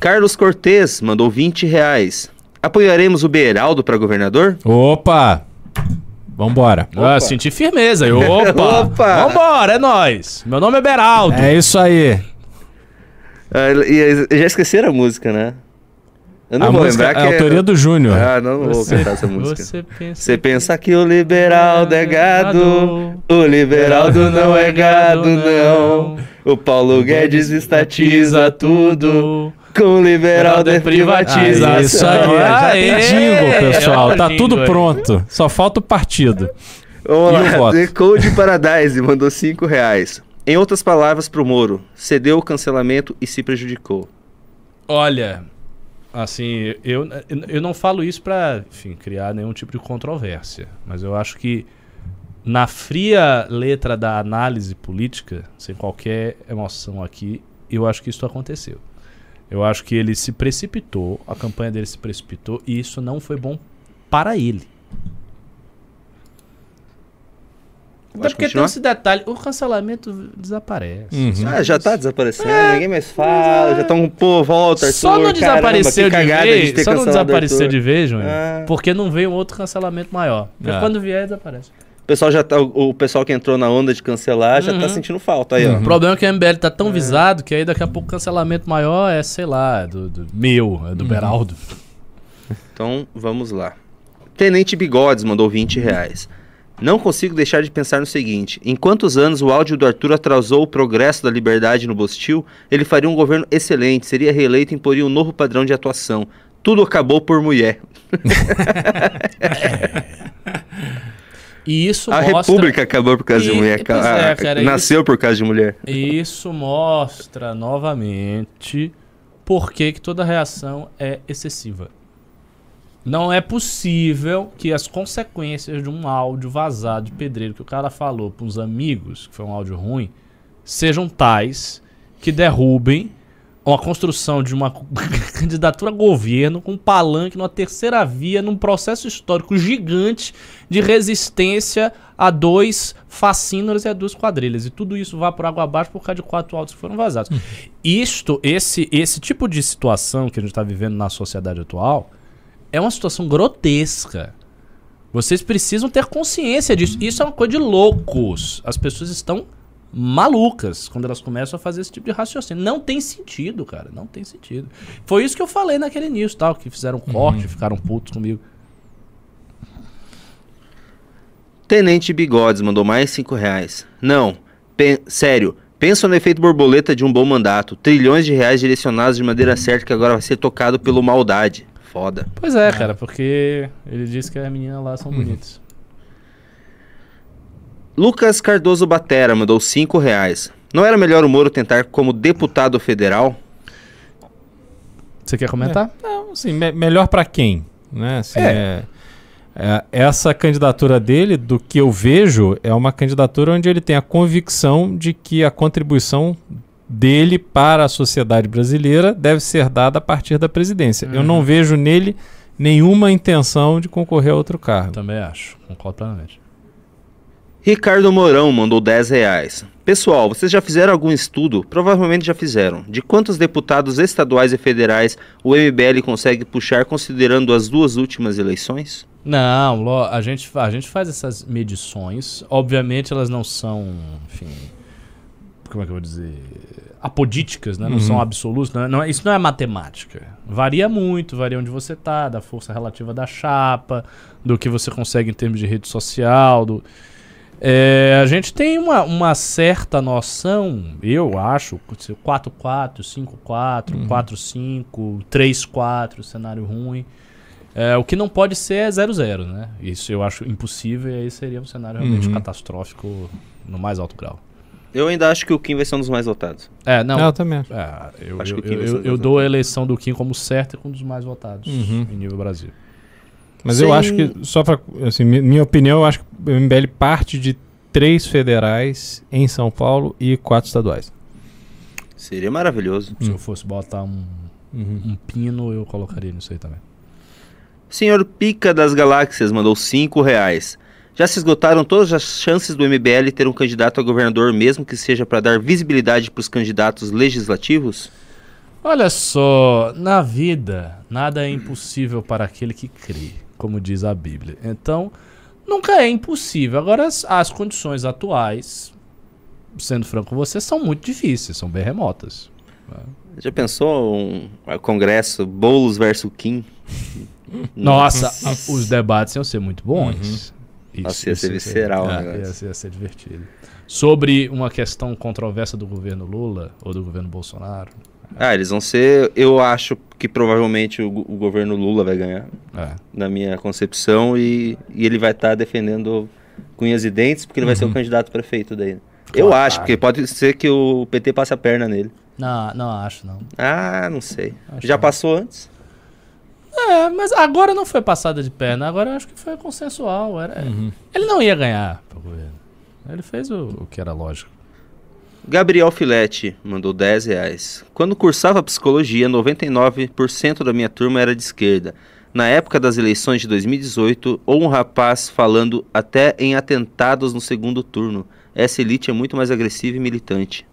Carlos Cortez mandou 20 reais. Apoiaremos o Beraldo para governador? Opa! Vambora. Ah, senti firmeza. Eu, Opa! [laughs] Opa! Vambora, é nóis. Meu nome é Beraldo. É isso aí. Ah, e- e já esqueceram a música, né? Eu não a vou música, lembrar é que a autoria do Júnior. Ah, não vou cantar essa música. Você pensa, Você pensa que o liberal é gado, o liberaldo não é gado, não. O Paulo Guedes estatiza tudo, com o liberaldo é privatização. Ah, isso aí. Já tem jingle, pessoal. É o Tá jingle tudo aí. pronto. Só falta o partido. Vamos E o lá, voto? The Code Paradise mandou 5 reais. Em outras palavras pro Moro, cedeu o cancelamento e se prejudicou. Olha, assim, eu, eu não falo isso pra, enfim, criar nenhum tipo de controvérsia, mas eu acho que na fria letra da análise política, sem qualquer emoção aqui, eu acho que isso aconteceu. Eu acho que ele se precipitou, a campanha dele se precipitou e isso não foi bom para ele. Até porque tem continuar? esse detalhe, o cancelamento desaparece. Uhum. Ah, já tá desaparecendo, ninguém mais fala, já estão, pô, volta, Arthur, Só não desapareceu caramba, de vez, ter só não desapareceu Arthur. de vez, Júnior, Ah. porque não veio outro cancelamento maior. Porque Ah. quando vier, desaparece. O pessoal já tá, o pessoal que entrou na onda de cancelar já tá Uhum. sentindo falta aí, ó. O problema é que o MBL tá tão visado que aí daqui a pouco o cancelamento maior é, sei lá, é do, do meu, é do Beraldo. Então, vamos lá. Tenente Bigodes mandou 20 reais. Não consigo deixar de pensar no seguinte: em quantos anos o áudio do Arthur atrasou o progresso da liberdade no Bostil, ele faria um governo excelente, seria reeleito e imporia um novo padrão de atuação. Tudo acabou por mulher. [laughs] [laughs] [laughs] E isso A mostra. República acabou por causa de E- mulher. pois Ah, é, cara, nasceu por causa de mulher. Isso mostra novamente por que, que toda reação é excessiva. Não é possível que as consequências de um áudio vazado de pedreiro que o cara falou para uns amigos, que foi um áudio ruim, sejam tais que derrubem uma construção de uma [laughs] candidatura a governo com um palanque numa terceira via, num processo histórico gigante de resistência a dois fascínoras e a duas quadrilhas. E tudo isso vai por água abaixo por causa de quatro autos que foram vazados. Isto, esse, esse tipo de situação que a gente está vivendo na sociedade atual é uma situação grotesca. Vocês precisam ter consciência disso. Isso é uma coisa de loucos. As pessoas estão malucas quando elas começam a fazer esse tipo de raciocínio. Não tem sentido, cara. Não tem sentido. Foi isso que eu falei naquele início, tal, que fizeram corte, ficaram putos comigo. Tenente Bigodes mandou mais 5 reais. Não, pen- sério, pensa no efeito borboleta de um bom mandato. Trilhões de reais direcionados de maneira certa que agora vai ser tocado pelo maldade. Foda. Pois é, cara, porque ele disse que as meninas lá são bonitas. Lucas Cardoso Batera mandou 5 reais. Não era melhor o Moro tentar como deputado federal? Você quer comentar? Não, assim, me- melhor pra quem? Né? Assim, É. é- é, essa candidatura dele, do que eu vejo, é uma candidatura onde ele tem a convicção de que a contribuição dele para a sociedade brasileira deve ser dada a partir da presidência. Eu não vejo nele nenhuma intenção de concorrer a outro cargo. Também acho. Concordo plenamente. Ricardo Mourão mandou 10 reais. Pessoal, vocês já fizeram algum estudo? Provavelmente já fizeram. De quantos deputados estaduais e federais o MBL consegue puxar considerando as duas últimas eleições? Não, a gente, a gente faz essas medições. Obviamente elas não são, enfim, como é que eu vou dizer, apodíticas, né? Não Uhum. são absolutas. Não é- não é- isso não é matemática. Varia muito, varia onde você tá, da força relativa da chapa, do que você consegue em termos de rede social, do... É, a gente tem uma, uma certa noção, eu acho, 4-4, 5-4, 4-5, 3-4, cenário ruim. É, o que não pode ser é 0-0, né? Isso eu acho impossível e aí seria um cenário realmente Uhum. catastrófico no mais alto grau. Eu ainda acho que o Kim vai ser um dos mais votados. É, não. Eu também acho. é, eu, Acho eu, eu- eu dou a eleição do Kim como certa e com um dos mais votados Uhum. em nível Brasil. Mas Sem- eu acho que, só pra. Assim, mi- minha opinião, eu acho que o MBL parte de três federais em São Paulo e quatro estaduais. Seria maravilhoso. Se Hum. eu fosse botar um, Uhum. um pino, eu colocaria nisso aí também. Senhor Pica das Galáxias mandou 5 reais. Já se esgotaram todas as chances do MBL ter um candidato a governador, mesmo que seja para dar visibilidade para os candidatos legislativos? Olha só, na vida, nada é impossível para aquele que crê, como diz a Bíblia. Então, Nunca é impossível. Agora, as, as condições atuais, sendo franco com você, são muito difíceis, são bem remotas. Já pensou um, um congresso Boulos versus Kim? [laughs] Nossa, a- os debates iam ser muito bons. Isso, Nossa, ia ser isso visceral o é, negócio. ia, ser- ia ser divertido. Sobre uma questão controversa do governo Lula ou do governo Bolsonaro. Ah, eles vão ser. Eu acho que provavelmente o, o governo Lula vai ganhar, É. na minha concepção, e, e ele vai estar defendendo cunhas e dentes, porque ele vai ser o candidato a prefeito daí. Eu Claro. acho, porque pode ser que o PT passe a perna nele. Não, não acho, não. Ah, não sei. Acho Já que- passou antes? É, mas agora não foi passada de perna, agora eu acho que foi consensual. Era... Ele não ia ganhar pro governo. Ele fez o, o que era lógico. Gabriel Filete mandou 10 reais. Quando cursava psicologia, 99% da minha turma era de esquerda. Na época das eleições de 2018, ou um rapaz falando até em atentados no segundo turno. Essa elite é muito mais agressiva e militante.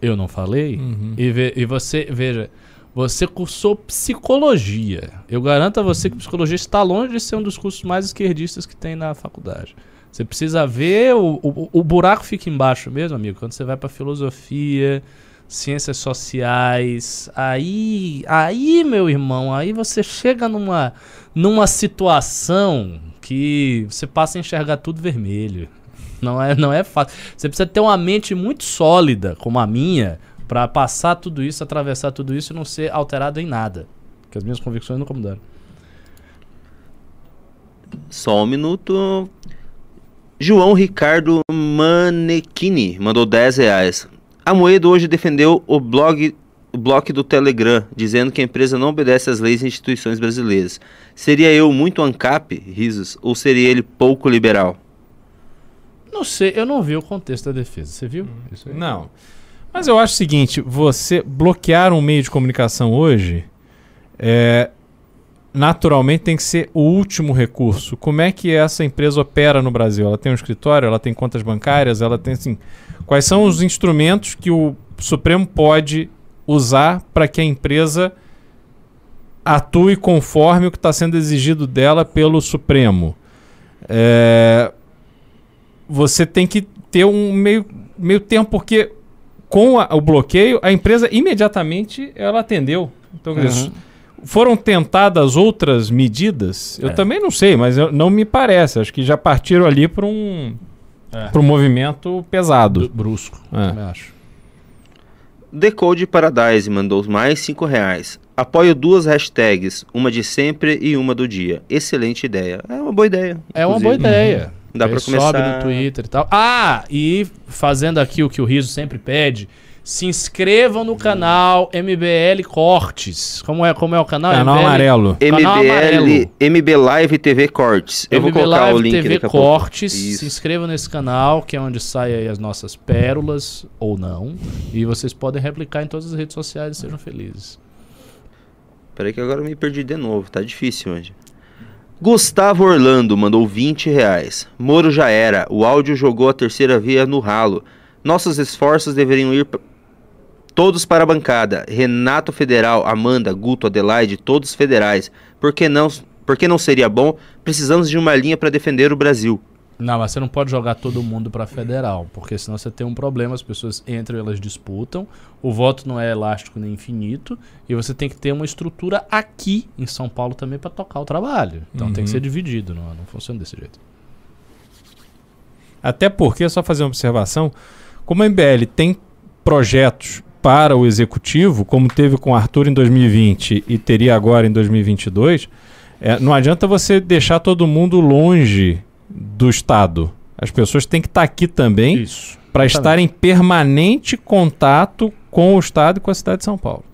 Eu não falei? Uhum. E, ve- e você, veja, você cursou psicologia. Eu garanto a você que psicologia está longe de ser um dos cursos mais esquerdistas que tem na faculdade. Você precisa ver, o, o, o buraco fica embaixo mesmo, amigo. Quando você vai para filosofia, ciências sociais, aí, aí, meu irmão, aí você chega numa, numa situação que você passa a enxergar tudo vermelho. Não é, não é fácil. Você precisa ter uma mente muito sólida, como a minha, para passar tudo isso, atravessar tudo isso e não ser alterado em nada. Porque as minhas convicções nunca mudaram. Só um minuto. João Ricardo Manechini mandou 10 reais. A Moedo hoje defendeu o blog o bloco do Telegram, dizendo que a empresa não obedece às leis e instituições brasileiras. Seria eu muito ANCAP, risos, ou seria ele pouco liberal? Não sei, eu não vi o contexto da defesa. Você viu? Isso aí? Não. Mas eu acho o seguinte, você bloquear um meio de comunicação hoje, é, naturalmente tem que ser o último recurso. Como é que essa empresa opera no Brasil? Ela tem um escritório, ela tem contas bancárias, ela tem assim. Quais são os instrumentos que o Supremo pode usar para que a empresa atue conforme o que está sendo exigido dela pelo Supremo? É, você tem que ter um meio, meio tempo, porque com a- o bloqueio, a empresa imediatamente ela atendeu. Então, Uhum. Foram tentadas outras medidas? Eu É. também não sei, mas eu- não me parece. Acho que já partiram ali para um, É. pra um movimento pesado. Bru- Brusco, É. também acho. Decode Paradise mandou mais 5 reais. Apoio duas hashtags, uma de sempre e uma do dia. Excelente ideia. É uma boa ideia. É uma boa ideia. Dá Aí pra Sobe começar- no Twitter e tal. Ah, e fazendo aqui o que o Riso sempre pede, se inscrevam no canal MBL Cortes. Como é, como é o canal? Canal MBL amarelo. Canal amarelo. MBL, MB Live TV Cortes. Eu vou MB colocar Live o link TV daqui a pouco. Cortes. Se inscrevam nesse canal, que é onde saem aí as nossas pérolas, ou não. E vocês podem replicar em todas as redes sociais e sejam felizes. Peraí que agora eu me perdi de novo, tá difícil hoje. Gustavo Orlando mandou 20 reais. Moro já era, o áudio jogou a terceira via no ralo. Nossos esforços deveriam ir todos para a bancada. Renato Federal, Amanda, Guto, Adelaide, todos federais. Por que não, por que não seria bom? Precisamos de uma linha para defender o Brasil. Não, mas você não pode jogar todo mundo pra federal, porque senão você tem um problema, as pessoas entram e elas disputam, o voto não é elástico nem infinito, e você tem que ter uma estrutura aqui em São Paulo também pra tocar o trabalho. Então tem que Uhum. ser dividido, não, não funciona desse jeito. Até porque, só fazer uma observação, como a MBL tem projetos para o executivo, como teve com o Arthur em 2020 e teria agora em 2022, é, não adianta você deixar todo mundo longe do Estado. As pessoas têm que estar aqui também para estar em permanente contato com o Estado e com a cidade de São Paulo.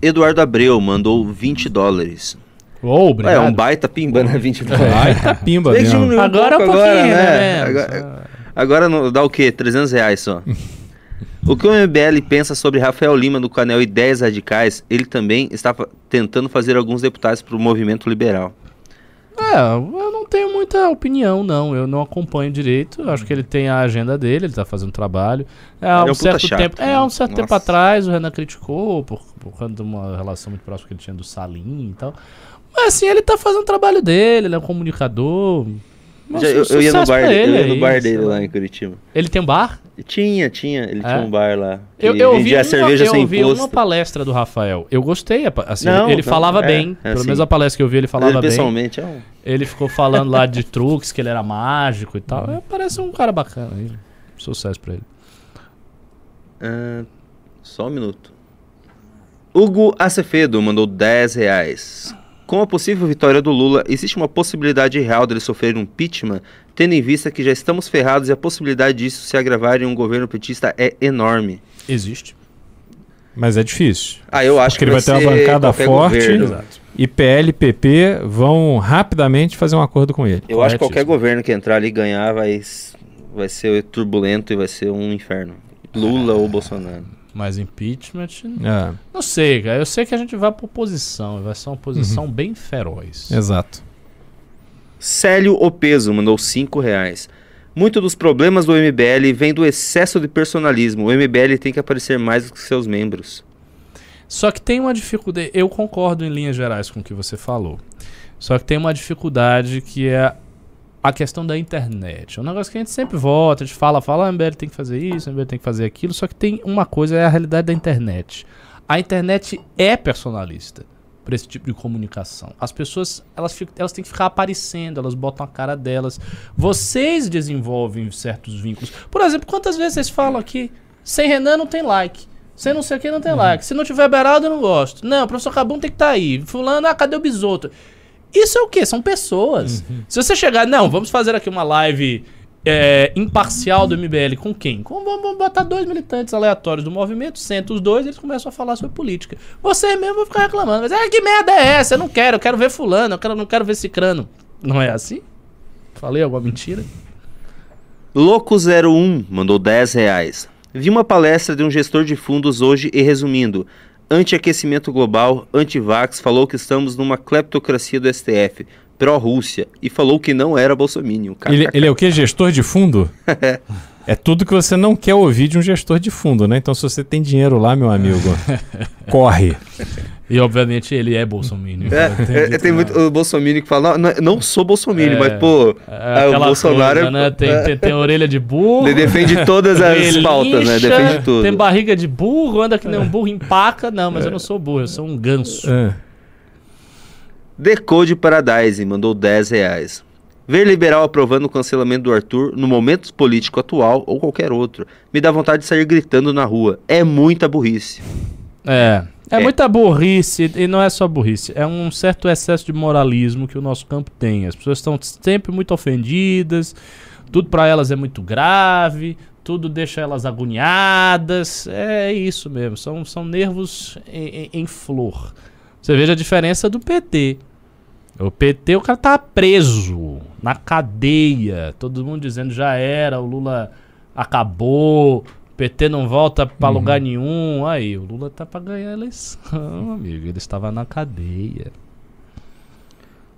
Eduardo Abreu mandou 20 dólares. É obrigado. um baita pimba, né? 20 [laughs] dólares. Ai, tá pimba mesmo. Agora é um pouquinho, agora, né? menos. Agora, agora não- dá o quê? 300 reais só. [laughs] o que o MBL pensa sobre Rafael Lima do canal Ideias Radicais, ele também está tentando fazer alguns deputados para o movimento liberal. É, eu não tenho muita opinião, não. Eu não acompanho direito. Eu acho que ele tem a agenda dele, ele tá fazendo trabalho. É, há Ele é um, um certo chato, tempo. É, né? há um certo Nossa. tempo atrás o Renan criticou por, por conta de uma relação muito próxima que ele tinha do Salim e tal. Mas assim, ele tá fazendo o trabalho dele, ele é um comunicador. Mas eu, eu ia no bar, dele, eu ia aí, no bar dele lá. em Curitiba. Ele tem um bar? Tinha, tinha. Ele tinha É? um bar lá. Eu, eu ouvi, uma, cerveja eu sem ouvi imposto. uma palestra do Rafael. Eu gostei. Assim, Não, ele não, falava é, bem. é Pelo assim. menos a palestra que eu vi, ele falava ele bem. pessoalmente é um. Ele ficou falando lá de truques, que ele era mágico e tal. É, parece um cara bacana. Sucesso pra ele. Ah, só um minuto. Hugo Acevedo mandou 10 reais. Com a possível vitória do Lula, existe uma possibilidade real dele sofrer um impeachment, tendo em vista que já estamos ferrados e a possibilidade disso se agravar em um governo petista é enorme. Existe. Mas é difícil. Ah, eu acho Porque que ele vai ter uma ser bancada forte. E PL e PP vão rapidamente fazer um acordo com ele. Eu acho que qualquer governo que entrar ali e ganhar vai, vai ser turbulento e vai ser um inferno. Lula ou Bolsonaro. Mas impeachment. É, Não sei, cara. Eu sei que a gente vai pra oposição. Vai ser uma Uhum. oposição bem feroz. exato. Célio Opeso mandou 5 reais. Muito dos problemas do MBL vem do excesso de personalismo. O MBL tem que aparecer mais do que seus membros. Só que tem uma dificuldade. Eu concordo em linhas gerais com o que você falou. Só que tem uma dificuldade que é a questão da internet. É um negócio que a gente sempre volta, a gente fala, fala, ah, o MBL tem que fazer isso, MBL tem que fazer aquilo. Só que tem uma coisa, é a realidade da internet. A internet é personalista para esse tipo de comunicação. As pessoas, elas, ficam- elas têm que ficar aparecendo, elas botam a cara delas. Vocês desenvolvem certos vínculos. Por exemplo, quantas vezes vocês falam aqui, sem Renan não tem like. Sem não sei o que não tem like. Se não tiver Beraldo, eu não gosto. Não, o professor Cabum tem que estar aí. Fulano, ah, cadê o Bisoto? Isso é o quê? São pessoas. Se você chegar, não, vamos fazer aqui uma live é, imparcial do MBL com quem? Com, vamos vamos botar dois militantes aleatórios do movimento, senta os dois e eles começam a falar sobre política. Vocês mesmo vão ficar reclamando. Mas, ah, que merda é essa? Eu não quero, eu quero ver fulano, eu quero, não quero ver cicrano. Não é assim? Falei alguma mentira? Louco01 mandou 10 reais. Vi uma palestra de um gestor de fundos hoje e resumindo, anti-aquecimento global, anti-vax, falou que estamos numa cleptocracia do STF, pró-Rússia, e falou que não era bolsominion. Ele, ele é o que? Gestor de fundo? [laughs] É tudo que você não quer ouvir de um gestor de fundo, né? Então, se você tem dinheiro lá, meu amigo, [laughs] corre. E obviamente ele é bolsominion. É, é, tem muito o Bolsonaro que fala, não, não, sou Bolsonaro, É, mas pô, É ah, o Bolsonaro coisa, né? tem, é, tem, tem orelha de burro. ele defende todas as relincha, pautas, né? Defende tudo. Tem barriga de burro, anda que nem um burro, empaca. Não, mas eu não sou burro, eu sou um ganso. É. Decode Paradise mandou 10 reais. Ver liberal aprovando o cancelamento do Arthur no momento político atual ou qualquer outro me dá vontade de sair gritando na rua. É muita burrice. É. É, É. muita burrice, e não é só burrice, é um certo excesso de moralismo que o nosso campo tem. As pessoas estão sempre muito ofendidas, tudo pra elas é muito grave, tudo deixa elas agoniadas. É isso mesmo, são, são nervos em, em- em flor. Você veja a diferença do PT. O PT, o cara tá preso na cadeia, todo mundo dizendo já era, o Lula acabou, PT não volta pra lugar nenhum. Aí, o Lula tá pra ganhar a eleição, [laughs] amigo. Ele estava na cadeia.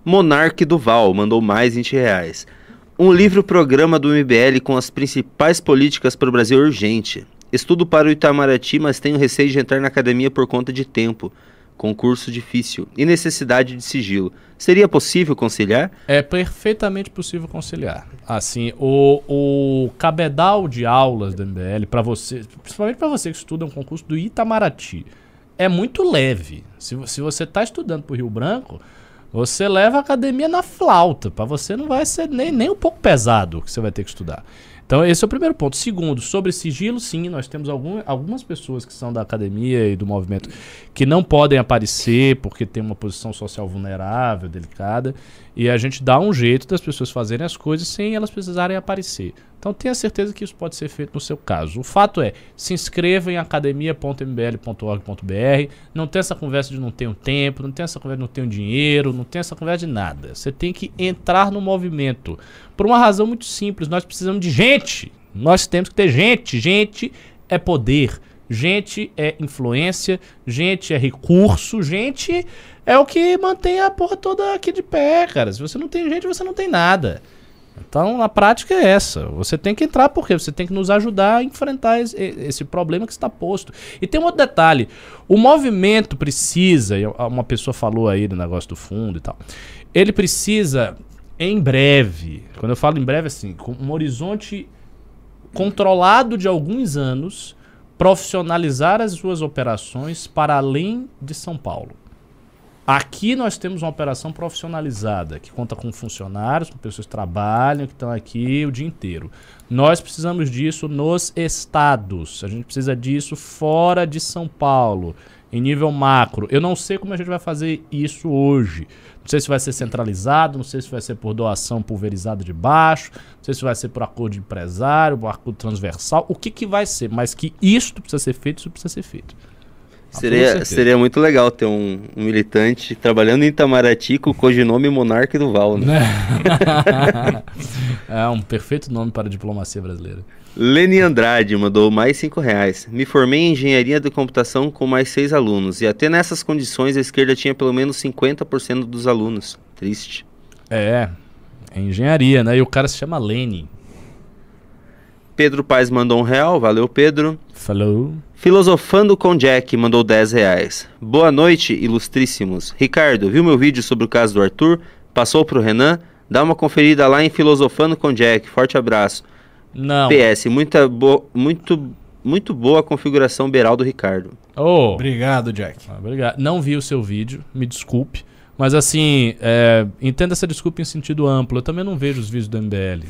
Monarque Duval mandou mais 20 reais. Um livro-programa do MBL com as principais políticas para o Brasil urgente. Estudo para o Itamaraty, mas tenho receio de entrar na academia por conta de tempo. Concurso difícil e necessidade de sigilo. Seria possível conciliar? É perfeitamente possível conciliar. Assim, o, o cabedal de aulas do MBL, para você, principalmente para você que estuda um concurso do Itamaraty, é muito leve. Se, se você está estudando para o Rio Branco, você leva a academia na flauta. Para você não vai ser nem, nem um pouco pesado o que você vai ter que estudar. Então, esse é o primeiro ponto. Segundo, sobre sigilo, sim, nós temos algum, algumas pessoas que são da academia e do movimento que não podem aparecer porque tem uma posição social vulnerável, delicada, e a gente dá um jeito das pessoas fazerem as coisas sem elas precisarem aparecer. Então tenha certeza que isso pode ser feito no seu caso. O fato é, se inscreva em academia.mbl.org.br, não tem essa conversa de não tenho tempo, não tem essa conversa de não tenho dinheiro, não tem essa conversa de nada. Você tem que entrar no movimento. Por uma razão muito simples, nós precisamos de gente. Nós temos que ter gente. Gente é poder. Gente é influência, gente é recurso, gente é o que mantém a porra toda aqui de pé, cara. Se você não tem gente, você não tem nada. Então, a prática é essa. Você tem que entrar porque você tem que nos ajudar a enfrentar esse, esse problema que está posto. E tem um outro detalhe: o movimento precisa, uma pessoa falou aí do negócio do fundo e tal, ele precisa, em breve, quando eu falo em breve, assim, com um horizonte controlado de alguns anos, profissionalizar as suas operações para além de São Paulo. Aqui nós temos uma operação profissionalizada, que conta com funcionários, com pessoas que trabalham, que estão aqui o dia inteiro. Nós precisamos disso nos estados. A gente precisa disso fora de São Paulo, em nível macro. Eu não sei como a gente vai fazer isso hoje. Não sei se vai ser centralizado, não sei se vai ser por doação pulverizada de baixo, não sei se vai ser por acordo de empresário, por acordo transversal, o que, que vai ser. Mas que isto precisa ser feito, isso precisa ser feito. Seria, seria muito legal ter um, um, militante trabalhando em Itamaraty com o codinome Monarque do Val, né? [laughs] é um perfeito nome para a diplomacia brasileira. Leni Andrade mandou mais cinco reais. Me formei em engenharia de computação com mais seis alunos. E até nessas condições a esquerda tinha pelo menos 50% dos alunos. Triste. É, é engenharia, né? E o cara se chama Leni. Pedro Paz mandou um real, valeu Pedro. Falou. Filosofando com Jack mandou 10 reais. Boa noite, ilustríssimos. Ricardo, viu meu vídeo sobre o caso do Arthur? Passou pro Renan? Dá uma conferida lá em Filosofando com Jack. Forte abraço. Não. PS, muita bo muito, muito boa a configuração Beral do Ricardo. Oh. Obrigado, Jack. Ah, obrigado. Não vi o seu vídeo, me desculpe. Mas assim, é, entenda essa desculpa em sentido amplo. Eu também não vejo os vídeos do MBL.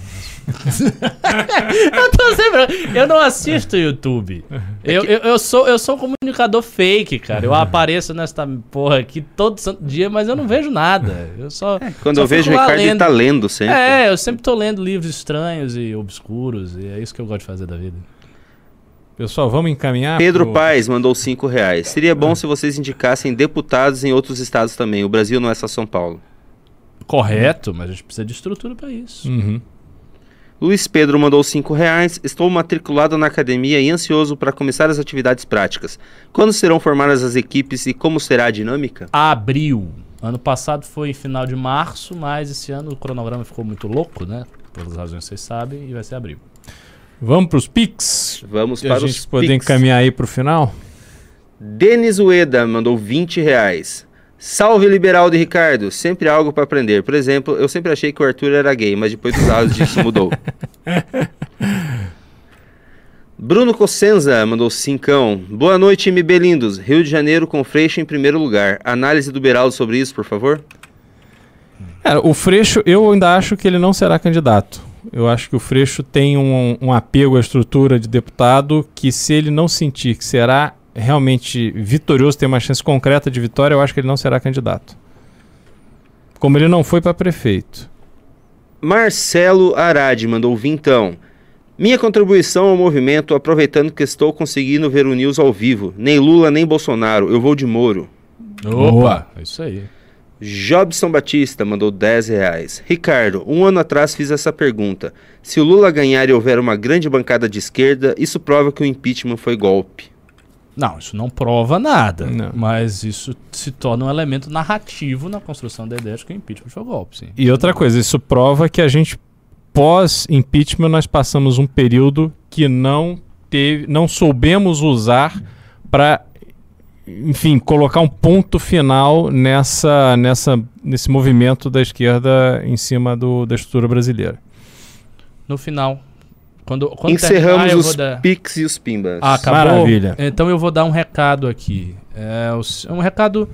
[laughs] eu, tô sempre, eu não assisto YouTube. Eu, eu, eu, sou, eu sou um comunicador fake, cara. Eu apareço nesta porra aqui todo santo dia, mas eu não vejo nada. Eu só. É, quando só eu vejo o Ricardo, lendo. ele tá lendo sempre. É, eu sempre tô lendo livros estranhos e obscuros. E é isso que eu gosto de fazer da vida. Pessoal, vamos encaminhar. Pedro pro... Paes mandou 5 reais. Seria bom se vocês indicassem deputados em outros estados também. O Brasil não é só São Paulo. Correto, mas a gente precisa de estrutura para isso. Uhum. Luiz Pedro mandou 5 reais. Estou matriculado na academia e ansioso para começar as atividades práticas. Quando serão formadas as equipes e como será a dinâmica? Abril. Ano passado foi em final de março, mas esse ano o cronograma ficou muito louco, né? Pelas razões que vocês sabem, e vai ser abril. Vamos para os Pix? Vamos para os Pix. A gente poder encaminhar aí para o final? Denis Ueda mandou 20 reais. Salve liberal de Ricardo, sempre algo para aprender. Por exemplo, eu sempre achei que o Arthur era gay, mas depois dos áudios disso mudou. [laughs] Bruno Cossenza mandou cincão. Boa noite, MB lindos. Rio de Janeiro com Freixo em primeiro lugar. Análise do Beraldo sobre isso, por favor. Cara, o Freixo, eu ainda acho que ele não será candidato. Eu acho que o Freixo tem um, um apego à estrutura de deputado que, se ele não sentir que será realmente vitorioso, tem uma chance concreta de vitória, eu acho que ele não será candidato. Como ele não foi para prefeito. Marcelo Arade mandou vintão. Minha contribuição ao movimento, aproveitando que estou conseguindo ver o News ao vivo. Nem Lula, nem Bolsonaro. Eu vou de Moro. Opa, é isso aí. Jobson Batista mandou 10 reais. Ricardo, um ano atrás fiz essa pergunta. Se o Lula ganhar e houver uma grande bancada de esquerda, isso prova que o impeachment foi golpe. Não, isso não prova nada. Não. Mas isso se torna um elemento narrativo na construção da ideia de que o impeachment foi golpe, sim. E outra coisa, isso prova que a gente, pós-impeachment, nós passamos um período que não teve, não soubemos usar para enfim, colocar um ponto final nessa, nessa, nesse movimento da esquerda em cima do, da estrutura brasileira. No final. Quando, quando Encerramos os dar... pics e os pimbas. Ah, acabou? Maravilha. Então eu vou dar um recado aqui. É um recado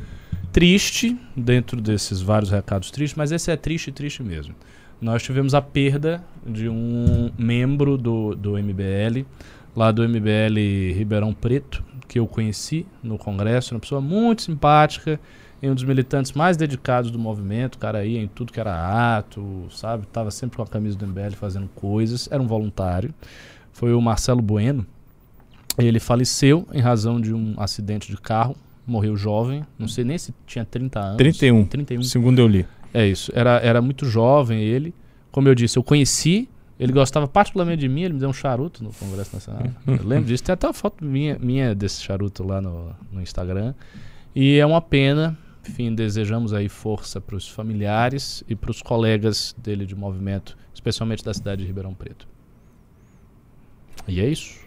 triste, dentro desses vários recados tristes, mas esse é triste, triste mesmo. Nós tivemos a perda de um membro do, do MBL, lá do MBL Ribeirão Preto, que eu conheci no Congresso, uma pessoa muito simpática, e um dos militantes mais dedicados do movimento, o cara ia em tudo que era ato, sabe? Tava sempre com a camisa do MBL fazendo coisas, era um voluntário. Foi o Marcelo Bueno. Ele faleceu em razão de um acidente de carro, morreu jovem, não sei nem se tinha 30 anos. 31. 31. Segundo eu li. É isso, era, era muito jovem ele. Como eu disse, eu conheci ele gostava particularmente de mim, ele me deu um charuto no Congresso Nacional. [laughs] Eu lembro disso. Tem até uma foto minha, minha desse charuto lá no, no Instagram. E é uma pena. Enfim, desejamos aí força para os familiares e para os colegas dele de movimento, especialmente da cidade de Ribeirão Preto. E é isso.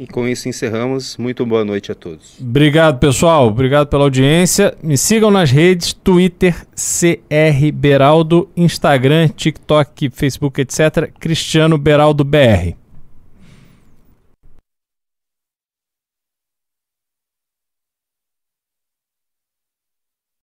E com isso encerramos. Muito boa noite a todos. Obrigado, pessoal. Obrigado pela audiência. Me sigam nas redes: Twitter, CR Beraldo, Instagram, TikTok, Facebook, etc. Cristiano Beraldo BR.